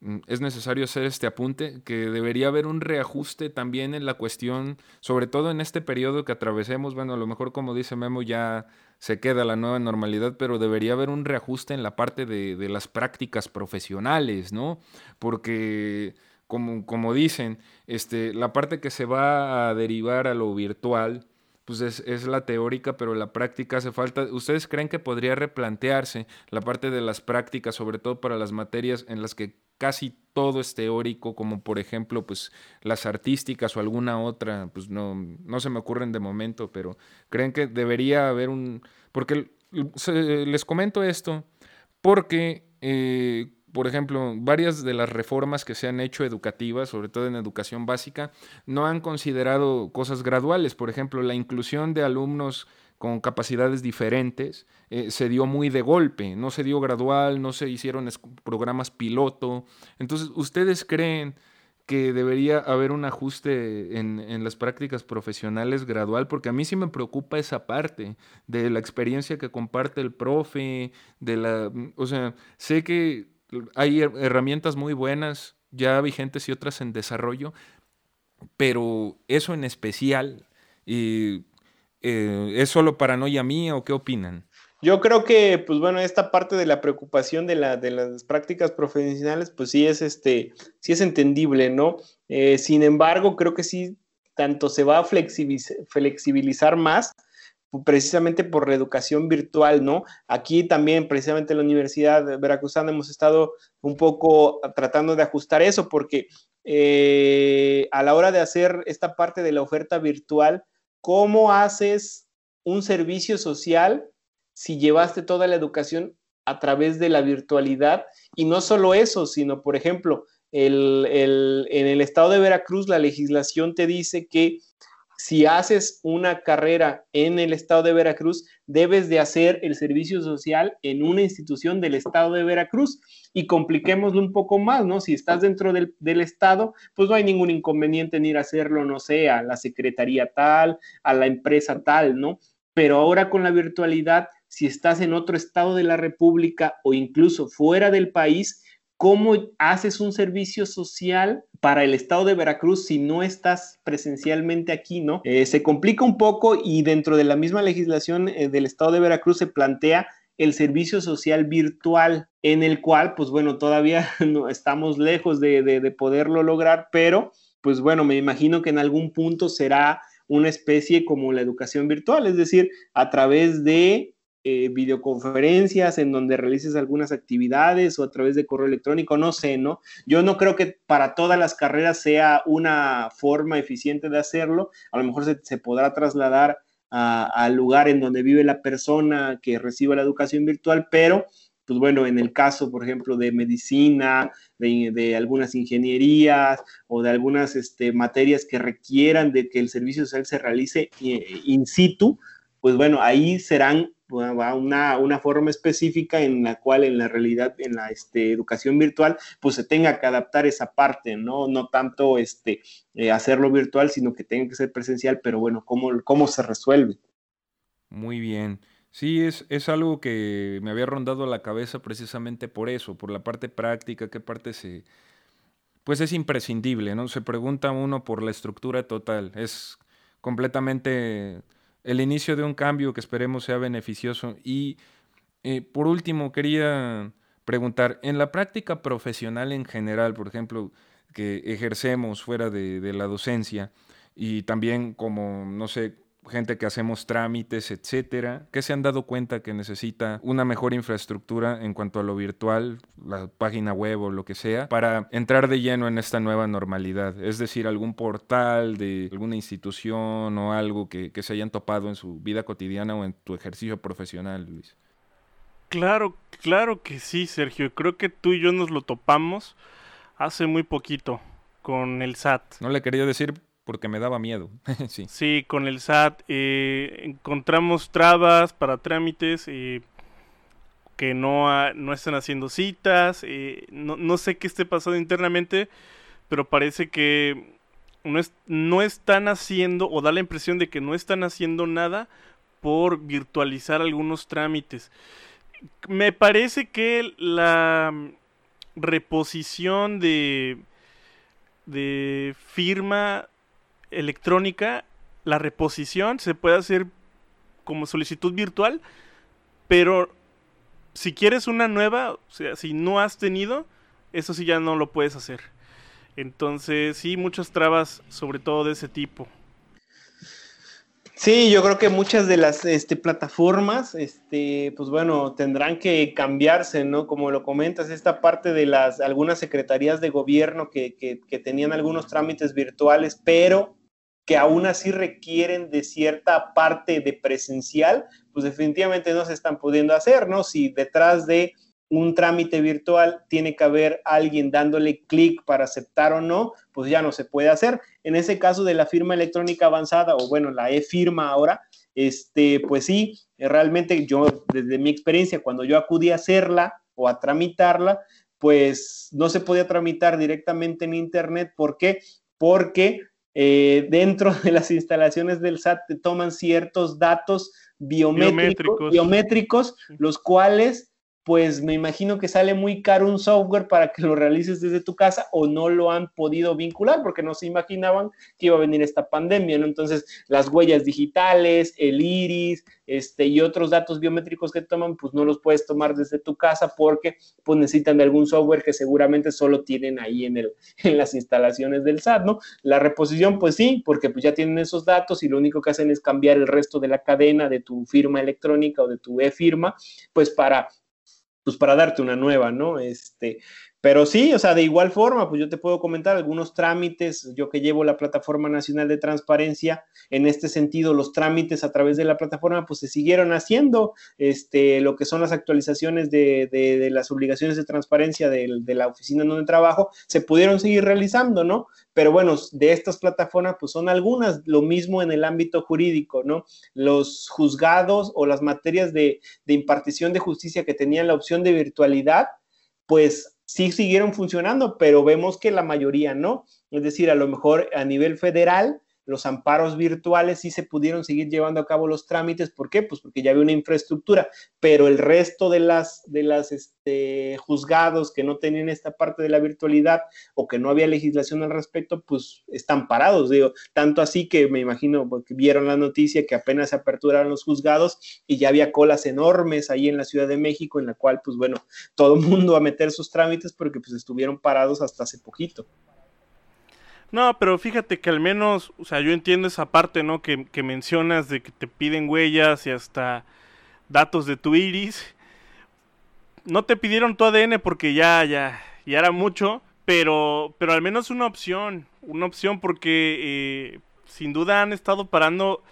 mm, es necesario hacer este apunte, que debería haber un reajuste también en la cuestión, sobre todo en este periodo que atravesemos, bueno, a lo mejor como dice Memo ya se queda la nueva normalidad, pero debería haber un reajuste en la parte de, de las prácticas profesionales, ¿no? Porque como, como dicen, este, la parte que se va a derivar a lo virtual, pues es, la teórica, pero la práctica hace falta. ¿Ustedes creen que podría replantearse la parte de las prácticas, sobre todo para las materias en las que casi todo es teórico, como por ejemplo, pues las artísticas o alguna otra, pues no, no se me ocurren de momento, pero creen que debería haber un... Porque les comento esto, porque eh, por ejemplo, varias de las reformas que se han hecho educativas, sobre todo en educación básica, no han considerado cosas graduales. Por ejemplo, la inclusión de alumnos con capacidades diferentes eh, se dio muy de golpe, no se dio gradual, no se hicieron programas piloto. Entonces, ¿ustedes creen que debería haber un ajuste en, en, las prácticas profesionales gradual, porque a mí sí me preocupa esa parte de la experiencia que comparte el profe, de la, o sea, sé que hay herramientas muy buenas ya vigentes y otras en desarrollo, pero eso en especial, eh, ¿es solo paranoia mía o qué opinan? Yo creo que, pues bueno, esta parte de la preocupación de, la, de las prácticas profesionales, pues sí es, este, sí es entendible, ¿no? Eh, sin embargo, creo que sí, tanto se va a flexibilizar más, precisamente por la educación virtual, ¿no? Aquí también, precisamente en la Universidad Veracruzana, hemos estado un poco tratando de ajustar eso, porque eh, a la hora de hacer esta parte de la oferta virtual, ¿cómo haces un servicio social si llevaste toda la educación a través de la virtualidad. Y no solo eso, sino, por ejemplo, en el estado de Veracruz la legislación te dice que si haces una carrera en el estado de Veracruz, debes de hacer el servicio social en una institución del estado de Veracruz. Y compliquémoslo un poco más, ¿no? Si estás dentro del, del estado, pues no hay ningún inconveniente en ir a hacerlo, no sé, a la secretaría tal, a la empresa tal, ¿no? Pero ahora con la virtualidad si estás en otro estado de la República o incluso fuera del país, ¿cómo haces un servicio social para el estado de Veracruz si no estás presencialmente aquí, no? Eh, se complica un poco y dentro de la misma legislación eh, del estado de Veracruz se plantea el servicio social virtual, en el cual, pues bueno, todavía no estamos lejos de, de poderlo lograr, pero pues bueno, me imagino que en algún punto será una especie como la educación virtual, es decir, a través de eh, videoconferencias en donde realices algunas actividades o a través de correo electrónico, no sé, ¿no? Yo no creo que para todas las carreras sea una forma eficiente de hacerlo, a lo mejor se, podrá trasladar al lugar en donde vive la persona que reciba la educación virtual, pero pues bueno, en el caso, por ejemplo, de medicina, de, algunas ingenierías o de algunas este, materias que requieran de que el servicio social se realice eh, in situ, pues bueno, ahí serán una, una forma específica en la cual en la realidad, en la este, educación virtual, pues se tenga que adaptar esa parte, ¿no? No tanto este, eh, hacerlo virtual, sino que tenga que ser presencial, pero bueno, ¿cómo, cómo se resuelve? Muy bien. Sí, es, es algo que me había rondado la cabeza precisamente por eso, por la parte práctica, qué parte se... Pues es imprescindible, ¿no? Se pregunta uno por la estructura total. Es completamente el inicio de un cambio que esperemos sea beneficioso. Y eh, por último, quería preguntar, en la práctica profesional en general, por ejemplo, que ejercemos fuera de, de la docencia y también como, no sé, gente que hacemos trámites, etcétera, que se han dado cuenta que necesita una mejor infraestructura en cuanto a lo virtual, la página web o lo que sea, para entrar de lleno en esta nueva normalidad. Es decir, algún portal de alguna institución o algo que, que se hayan topado en su vida cotidiana o en tu ejercicio profesional, Luis. Claro, claro que sí, Sergio. Creo que tú y yo nos lo topamos hace muy poquito con el SAT. No le quería decir porque me daba miedo. sí. con el SAT eh, encontramos trabas para trámites eh, que no, no están haciendo citas. Eh, no, no, sé qué esté pasando internamente, pero parece que no, no están haciendo o da la impresión de que no están haciendo nada por virtualizar algunos trámites. Me parece que la reposición de de firma electrónica, la reposición se puede hacer como solicitud virtual, pero si quieres una nueva, o sea, si no has tenido, eso sí ya no lo puedes hacer. Entonces, sí, muchas trabas, sobre todo de ese tipo. Sí, yo creo que muchas de las este, plataformas, este, pues bueno, tendrán que cambiarse, ¿no? Como lo comentas, esta parte de las algunas secretarías de gobierno que, que tenían algunos trámites virtuales, pero que aún así requieren de cierta parte de presencial, pues definitivamente no se están pudiendo hacer, ¿no? Si detrás de un trámite virtual tiene que haber alguien dándole clic para aceptar o no, pues ya no se puede hacer. En ese caso de la firma electrónica avanzada o bueno, la e-firma ahora, este, pues sí, realmente yo desde mi experiencia cuando yo acudí a hacerla o a tramitarla, pues no se podía tramitar directamente en internet, ¿por qué? Porque eh, dentro de las instalaciones del SAT te toman ciertos datos biométricos, biométricos. los cuales pues me imagino que sale muy caro un software para que lo realices desde tu casa o no lo han podido vincular porque no se imaginaban que iba a venir esta pandemia, ¿no? Entonces, las huellas digitales, el iris, este, y otros datos biométricos que toman, pues no los puedes tomar desde tu casa porque pues necesitan de algún software que seguramente solo tienen ahí en, el, en las instalaciones del SAT, ¿no? La reposición, pues sí, porque pues ya tienen esos datos y lo único que hacen es cambiar el resto de la cadena de tu firma electrónica o de tu e-firma, pues para pues para darte una nueva, ¿no? Este, pero sí, o sea, de igual forma, pues yo te puedo comentar algunos trámites, yo que llevo la Plataforma Nacional de Transparencia, en este sentido, los trámites a través de la plataforma, pues se siguieron haciendo, este, lo que son las actualizaciones de, las obligaciones de transparencia de, de, la oficina donde trabajo, se pudieron seguir realizando, ¿no? Pero bueno, de estas plataformas, pues son algunas, lo mismo en el ámbito jurídico, ¿no? Los juzgados o las materias de, de impartición de justicia que tenían la opción de virtualidad, pues sí siguieron funcionando, pero vemos que la mayoría no. Es decir, a lo mejor a nivel federal los amparos virtuales sí se pudieron seguir llevando a cabo los trámites. ¿Por qué? Pues porque ya había una infraestructura, pero el resto de las, de las este, juzgados que no tenían esta parte de la virtualidad o que no había legislación al respecto, pues están parados. Digo, tanto así que me imagino porque vieron la noticia que apenas se aperturaron los juzgados y ya había colas enormes ahí en la Ciudad de México, en la cual, pues bueno, todo el mundo a meter sus trámites porque pues estuvieron parados hasta hace poquito. No, pero fíjate que al menos, o sea, yo entiendo esa parte, ¿no? Que, mencionas de que te piden huellas y hasta datos de tu iris. No te pidieron tu ADN porque ya, ya, ya era mucho, pero, pero al menos una opción, una opción porque eh, sin duda han estado parando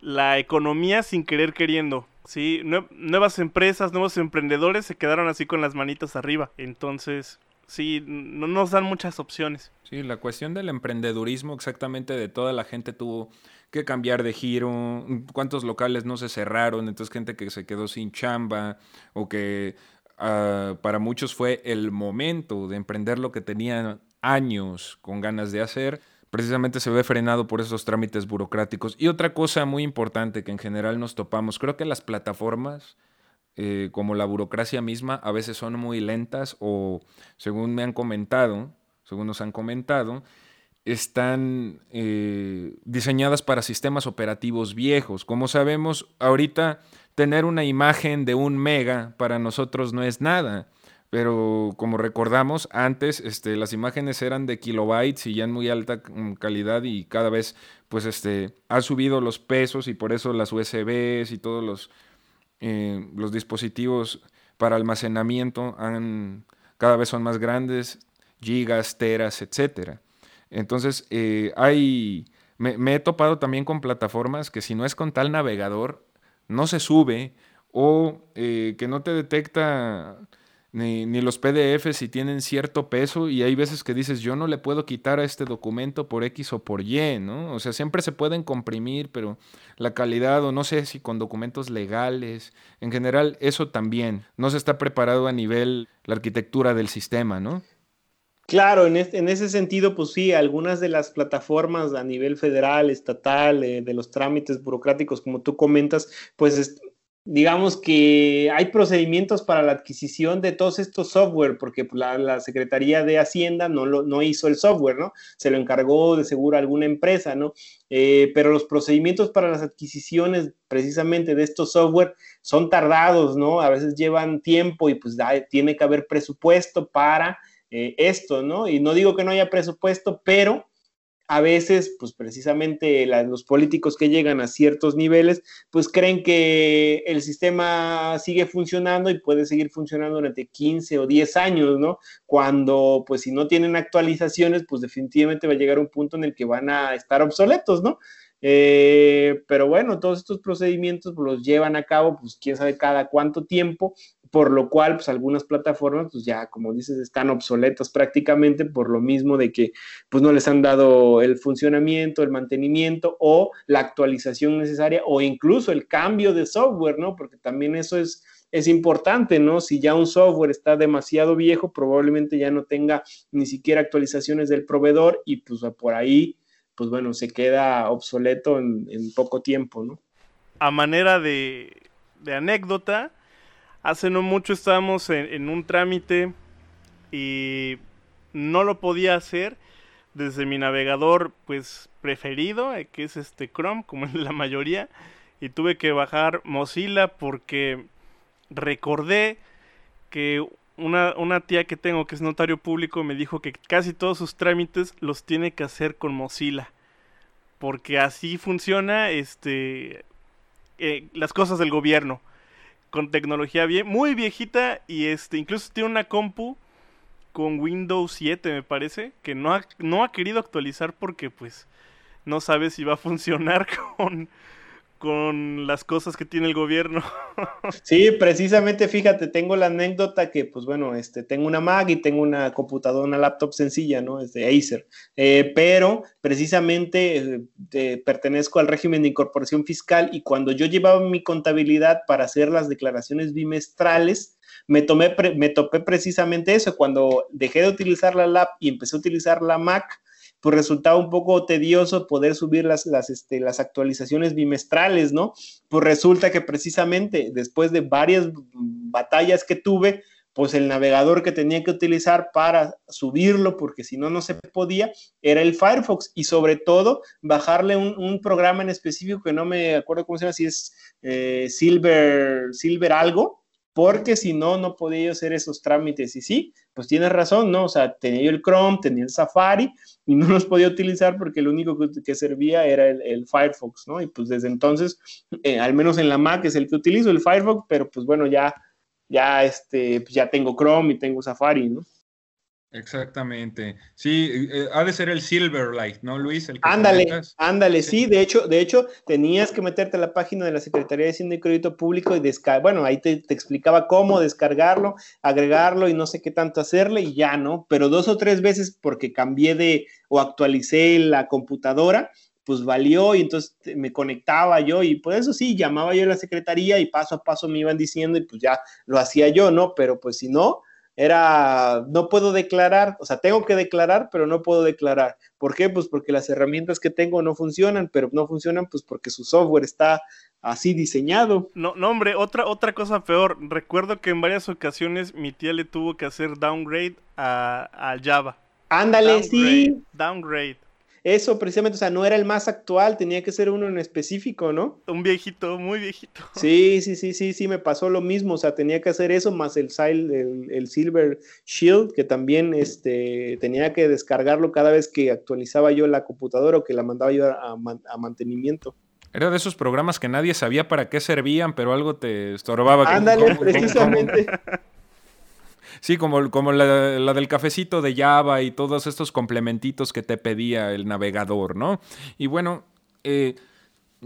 la economía sin querer queriendo. Sí, nuevas empresas, nuevos emprendedores se quedaron así con las manitas arriba. Entonces, sí, no nos dan muchas opciones. Sí, la cuestión del emprendedurismo exactamente de toda la gente tuvo que cambiar de giro, cuántos locales no se cerraron, entonces gente que se quedó sin chamba o que ah, para muchos fue el momento de emprender lo que tenían años con ganas de hacer, precisamente se ve frenado por esos trámites burocráticos. Y otra cosa muy importante que en general nos topamos, creo que las plataformas eh, como la burocracia misma, a veces son muy lentas o, según me han comentado, según nos han comentado, están eh, diseñadas para sistemas operativos viejos. Como sabemos, ahorita tener una imagen de un mega para nosotros no es nada. Pero como recordamos, antes este, las imágenes eran de kilobytes y ya en muy alta mm, calidad y cada vez pues este, ha subido los pesos y por eso las USBs y todos los eh, los dispositivos para almacenamiento han, cada vez son más grandes, gigas, teras, etc. Entonces, eh, hay, me, he topado también con plataformas que si no es con tal navegador, no se sube o eh, que no te detecta ni, ni, los PDFs si tienen cierto peso y hay veces que dices yo no le puedo quitar a este documento por X o por Y, ¿no? O sea, siempre se pueden comprimir, pero la calidad o no sé si con documentos legales, en general eso también, no se está preparado a nivel la arquitectura del sistema, ¿no? Claro, en, en ese sentido, pues sí, algunas de las plataformas a nivel federal, estatal, eh, de los trámites burocráticos, como tú comentas, pues digamos que hay procedimientos para la adquisición de todos estos software, porque pues, la, Secretaría de Hacienda no, lo, no hizo el software, ¿no? Se lo encargó de seguro alguna empresa, ¿no? Eh, pero los procedimientos para las adquisiciones precisamente de estos software son tardados, ¿no? A veces llevan tiempo y pues tiene que haber presupuesto para eh, esto, ¿no? Y no digo que no haya presupuesto, pero a veces, pues precisamente los políticos que llegan a ciertos niveles, pues creen que el sistema sigue funcionando y puede seguir funcionando durante 15 o 10 años, ¿no? Cuando, pues si no tienen actualizaciones, pues definitivamente va a llegar un punto en el que van a estar obsoletos, ¿no? Eh, pero bueno, todos estos procedimientos pues, los llevan a cabo, pues quién sabe cada cuánto tiempo, por lo cual, pues algunas plataformas, pues ya, como dices, están obsoletas prácticamente por lo mismo de que, pues no les han dado el funcionamiento, el mantenimiento o la actualización necesaria o incluso el cambio de software, ¿no? Porque también eso es, es importante, ¿no? Si ya un software está demasiado viejo, probablemente ya no tenga ni siquiera actualizaciones del proveedor y pues por ahí pues bueno, se queda obsoleto en, poco tiempo, ¿no? A manera de, anécdota, Hace no mucho estábamos en, un trámite y no lo podía hacer desde mi navegador pues preferido, eh, que es este Chrome, como en la mayoría, y tuve que bajar Mozilla porque recordé que una, una, tía que tengo que es notario público me dijo que casi todos sus trámites los tiene que hacer con Mozilla. Porque así funciona este eh, las cosas del gobierno. Con tecnología bien, muy viejita y este incluso tiene una compu con Windows 7 me parece, que no ha, no ha querido actualizar porque pues no sabe si va a funcionar con, con las cosas que tiene el gobierno. Sí, precisamente, fíjate, tengo la anécdota que, pues bueno, este, tengo una Mac y tengo una computadora, una laptop sencilla, ¿no? Es de Acer, eh, pero precisamente eh, pertenezco al régimen de incorporación fiscal y cuando yo llevaba mi contabilidad para hacer las declaraciones bimestrales, me, tomé me topé precisamente eso, cuando dejé de utilizar la lap y empecé a utilizar la Mac, pues resultaba un poco tedioso poder subir las, las, este, las actualizaciones bimestrales, ¿no? Pues resulta que precisamente después de varias batallas que tuve, pues el navegador que tenía que utilizar para subirlo, porque si no, no se podía, era el Firefox y sobre todo bajarle un, programa en específico que no me acuerdo cómo se llama, si es eh, Silver, Silver algo, porque si no, no podía hacer esos trámites. Y sí, pues tienes razón, ¿no? O sea, tenía yo el Chrome, tenía el Safari y no los podía utilizar porque lo único que, servía era el, Firefox, ¿no? Y pues desde entonces, eh, al menos en la Mac es el que utilizo, el Firefox, pero pues bueno, ya, ya, este, pues ya tengo Chrome y tengo Safari, ¿no? Exactamente. Sí, eh, ha de ser el Silverlight, ¿no, Luis? ándale, ándale, sí. de hecho, de hecho, tenías que meterte a la página de la Secretaría de Hacienda y Crédito Público y descargar, bueno, ahí te, explicaba cómo descargarlo, agregarlo y no sé qué tanto hacerle y ya, ¿no? Pero dos o tres veces porque cambié de o actualicé la computadora, pues valió y entonces me conectaba yo y por eso sí, llamaba yo a la Secretaría y paso a paso me iban diciendo y pues ya lo hacía yo, ¿no? Pero pues si no, era, no puedo declarar, o sea, tengo que declarar, pero no puedo declarar. ¿Por qué? Pues porque las herramientas que tengo no funcionan, pero no funcionan pues porque su software está así diseñado. No, no hombre, otra, otra cosa peor. Recuerdo que en varias ocasiones mi tía le tuvo que hacer downgrade a, a Java. Ándale, sí. Downgrade. Eso precisamente, o sea, no era el más actual, tenía que ser uno en específico, ¿no? Un viejito, muy viejito. Sí, sí, sí, sí, sí, me pasó lo mismo, o sea, tenía que hacer eso más el, el, Silver Shield, que también este, tenía que descargarlo cada vez que actualizaba yo la computadora o que la mandaba yo a, a mantenimiento. Era de esos programas que nadie sabía para qué servían, pero algo te estorbaba. Ándale, precisamente. Sí, como, como la, del cafecito de Java y todos estos complementitos que te pedía el navegador, ¿no? Y bueno, eh,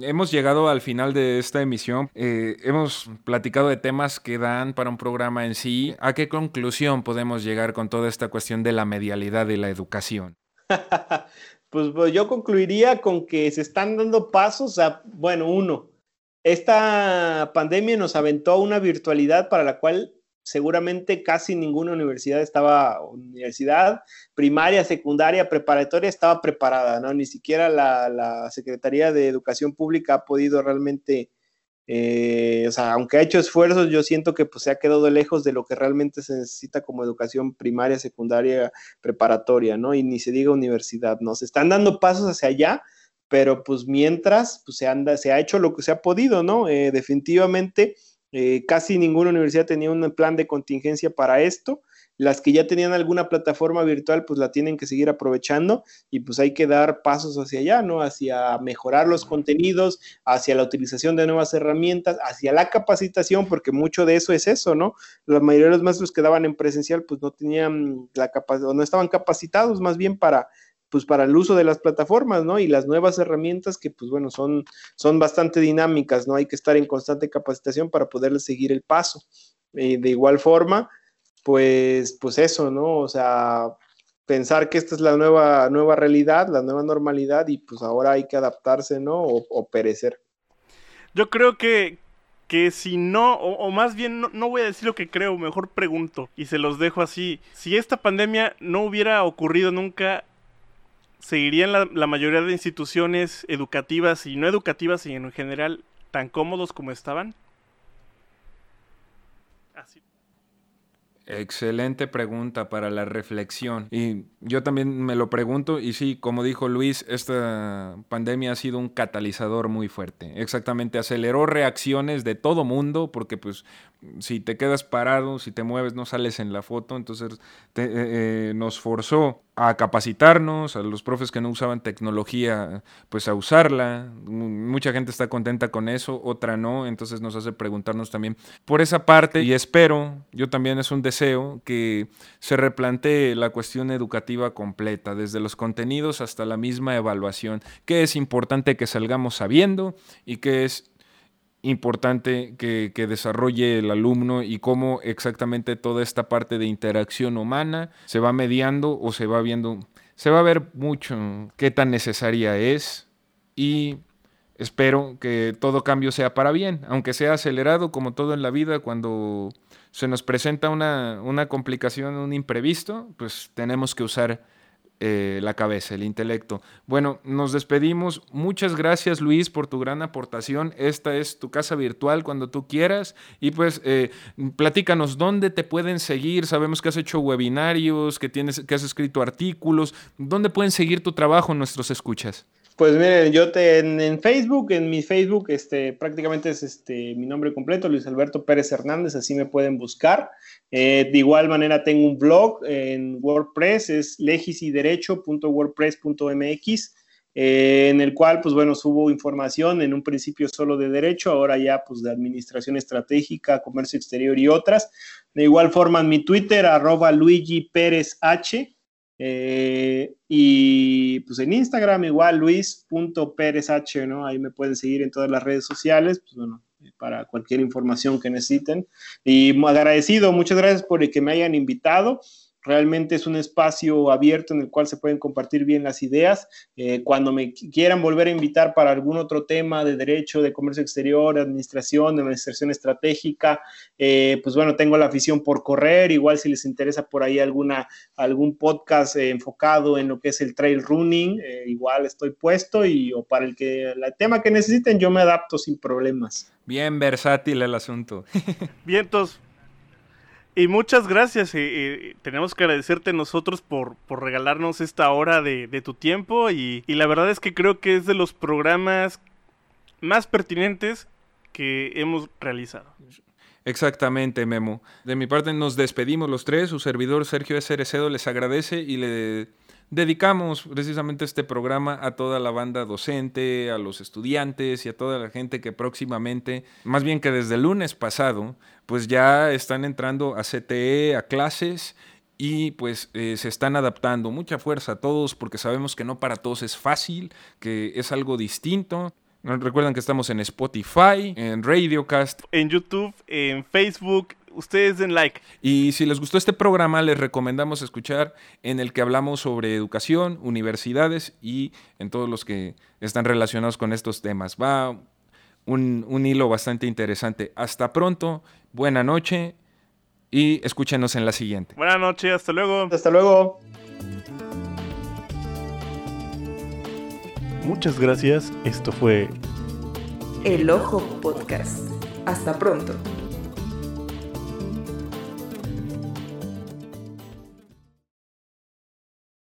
hemos llegado al final de esta emisión. Eh, hemos platicado de temas que dan para un programa en sí. ¿A qué conclusión podemos llegar con toda esta cuestión de la medialidad de la educación? pues, pues, yo concluiría con que se están dando pasos a, bueno, uno, esta pandemia nos aventó a una virtualidad para la cual seguramente casi ninguna universidad estaba, universidad primaria, secundaria, preparatoria estaba preparada, ¿no? Ni siquiera la, Secretaría de Educación Pública ha podido realmente, eh, o sea, aunque ha hecho esfuerzos, yo siento que pues, se ha quedado lejos de lo que realmente se necesita como educación primaria, secundaria, preparatoria, ¿no? Y ni se diga universidad, ¿no? Se están dando pasos hacia allá, pero pues mientras, pues se, anda, se ha hecho lo que se ha podido, ¿no? Eh, definitivamente eh, casi ninguna universidad tenía un plan de contingencia para esto. Las que ya tenían alguna plataforma virtual, pues la tienen que seguir aprovechando y pues hay que dar pasos hacia allá, ¿no? Hacia mejorar los contenidos, hacia la utilización de nuevas herramientas, hacia la capacitación, porque mucho de eso es eso, ¿no? La mayoría de los maestros que daban en presencial, pues no tenían la capacidad, o no estaban capacitados más bien para pues para el uso de las plataformas, ¿no? Y las nuevas herramientas que, pues bueno, son, son bastante dinámicas, ¿no? Hay que estar en constante capacitación para poderle seguir el paso. de igual forma, pues, pues eso, ¿no? O sea, pensar que esta es la nueva, nueva realidad, la nueva normalidad y pues ahora hay que adaptarse, ¿no? O, perecer. Yo creo que, que si no, o, más bien no, voy a decir lo que creo, mejor pregunto y se los dejo así. Si esta pandemia no hubiera ocurrido nunca, ¿seguirían la, mayoría de instituciones educativas y no educativas y en general tan cómodos como estaban? Excelente pregunta para la reflexión. Y yo también me lo pregunto y sí, como dijo Luis, esta pandemia ha sido un catalizador muy fuerte. Exactamente, aceleró reacciones de todo mundo porque pues si te quedas parado, si te mueves, no sales en la foto, entonces eh, eh, nos forzó a capacitarnos, a los profes que no usaban tecnología, pues a usarla. Mucha gente está contenta con eso, otra no, entonces nos hace preguntarnos también por esa parte y espero, yo también es un deseo, que se replantee la cuestión educativa completa, desde los contenidos hasta la misma evaluación, que es importante que salgamos sabiendo y que es importante que, desarrolle el alumno y cómo exactamente toda esta parte de interacción humana se va mediando o se va viendo, se va a ver mucho qué tan necesaria es y espero que todo cambio sea para bien, aunque sea acelerado como todo en la vida cuando se nos presenta una, una complicación, un imprevisto, pues tenemos que usar eh, la cabeza, el intelecto. Bueno, nos despedimos. Muchas gracias Luis por tu gran aportación. Esta es tu casa virtual cuando tú quieras. Y pues eh, platícanos dónde te pueden seguir. Sabemos que has hecho webinarios, que, tienes, que has escrito artículos. ¿Dónde pueden seguir tu trabajo nuestros escuchas? Pues miren, yo en, Facebook, en mi Facebook, este, prácticamente es este, mi nombre completo, Luis Alberto Pérez Hernández, así me pueden buscar. Eh, de igual manera tengo un blog en WordPress, es legisiderecho.wordpress.mx, eh, en el cual, pues bueno, subo información en un principio solo de derecho, ahora ya pues de administración estratégica, comercio exterior y otras. De igual forma en mi Twitter, arroba Luigi Pérez H. Eh, y pues en Instagram igual luis.perezh, ¿no? Ahí me pueden seguir en todas las redes sociales, pues bueno, para cualquier información que necesiten. Y agradecido, muchas gracias por el que me hayan invitado. Realmente es un espacio abierto en el cual se pueden compartir bien las ideas. Eh, cuando me quieran volver a invitar para algún otro tema de derecho, de comercio exterior, de administración, de administración estratégica, eh, pues bueno, tengo la afición por correr. Igual si les interesa por ahí alguna, algún podcast eh, enfocado en lo que es el trail running, igual estoy puesto y o para el que el tema que necesiten yo me adapto sin problemas. Bien versátil el asunto. Vientos, y muchas gracias. y tenemos que agradecerte nosotros por, por regalarnos esta hora de, tu tiempo. Y, la verdad es que creo que es de los programas más pertinentes que hemos realizado. Exactamente, Memo. De mi parte nos despedimos los tres. Su servidor Sergio S. les agradece y le dedicamos precisamente este programa a toda la banda docente, a los estudiantes y a toda la gente que próximamente, más bien que desde el lunes pasado, pues ya están entrando a CTE, a clases y pues eh, se están adaptando. Mucha fuerza a todos porque sabemos que no para todos es fácil, que es algo distinto. Recuerden que estamos en Spotify, en Radiocast, en YouTube, en Facebook, ustedes den like. Y si les gustó este programa, les recomendamos escuchar en el que hablamos sobre educación, universidades y en todos los que están relacionados con estos temas. Va un, un hilo bastante interesante. Hasta pronto, buena noche y escúchenos en la siguiente. Buenas noches, hasta luego. Hasta luego. Muchas gracias. Esto fue El Ojo Podcast. Hasta pronto.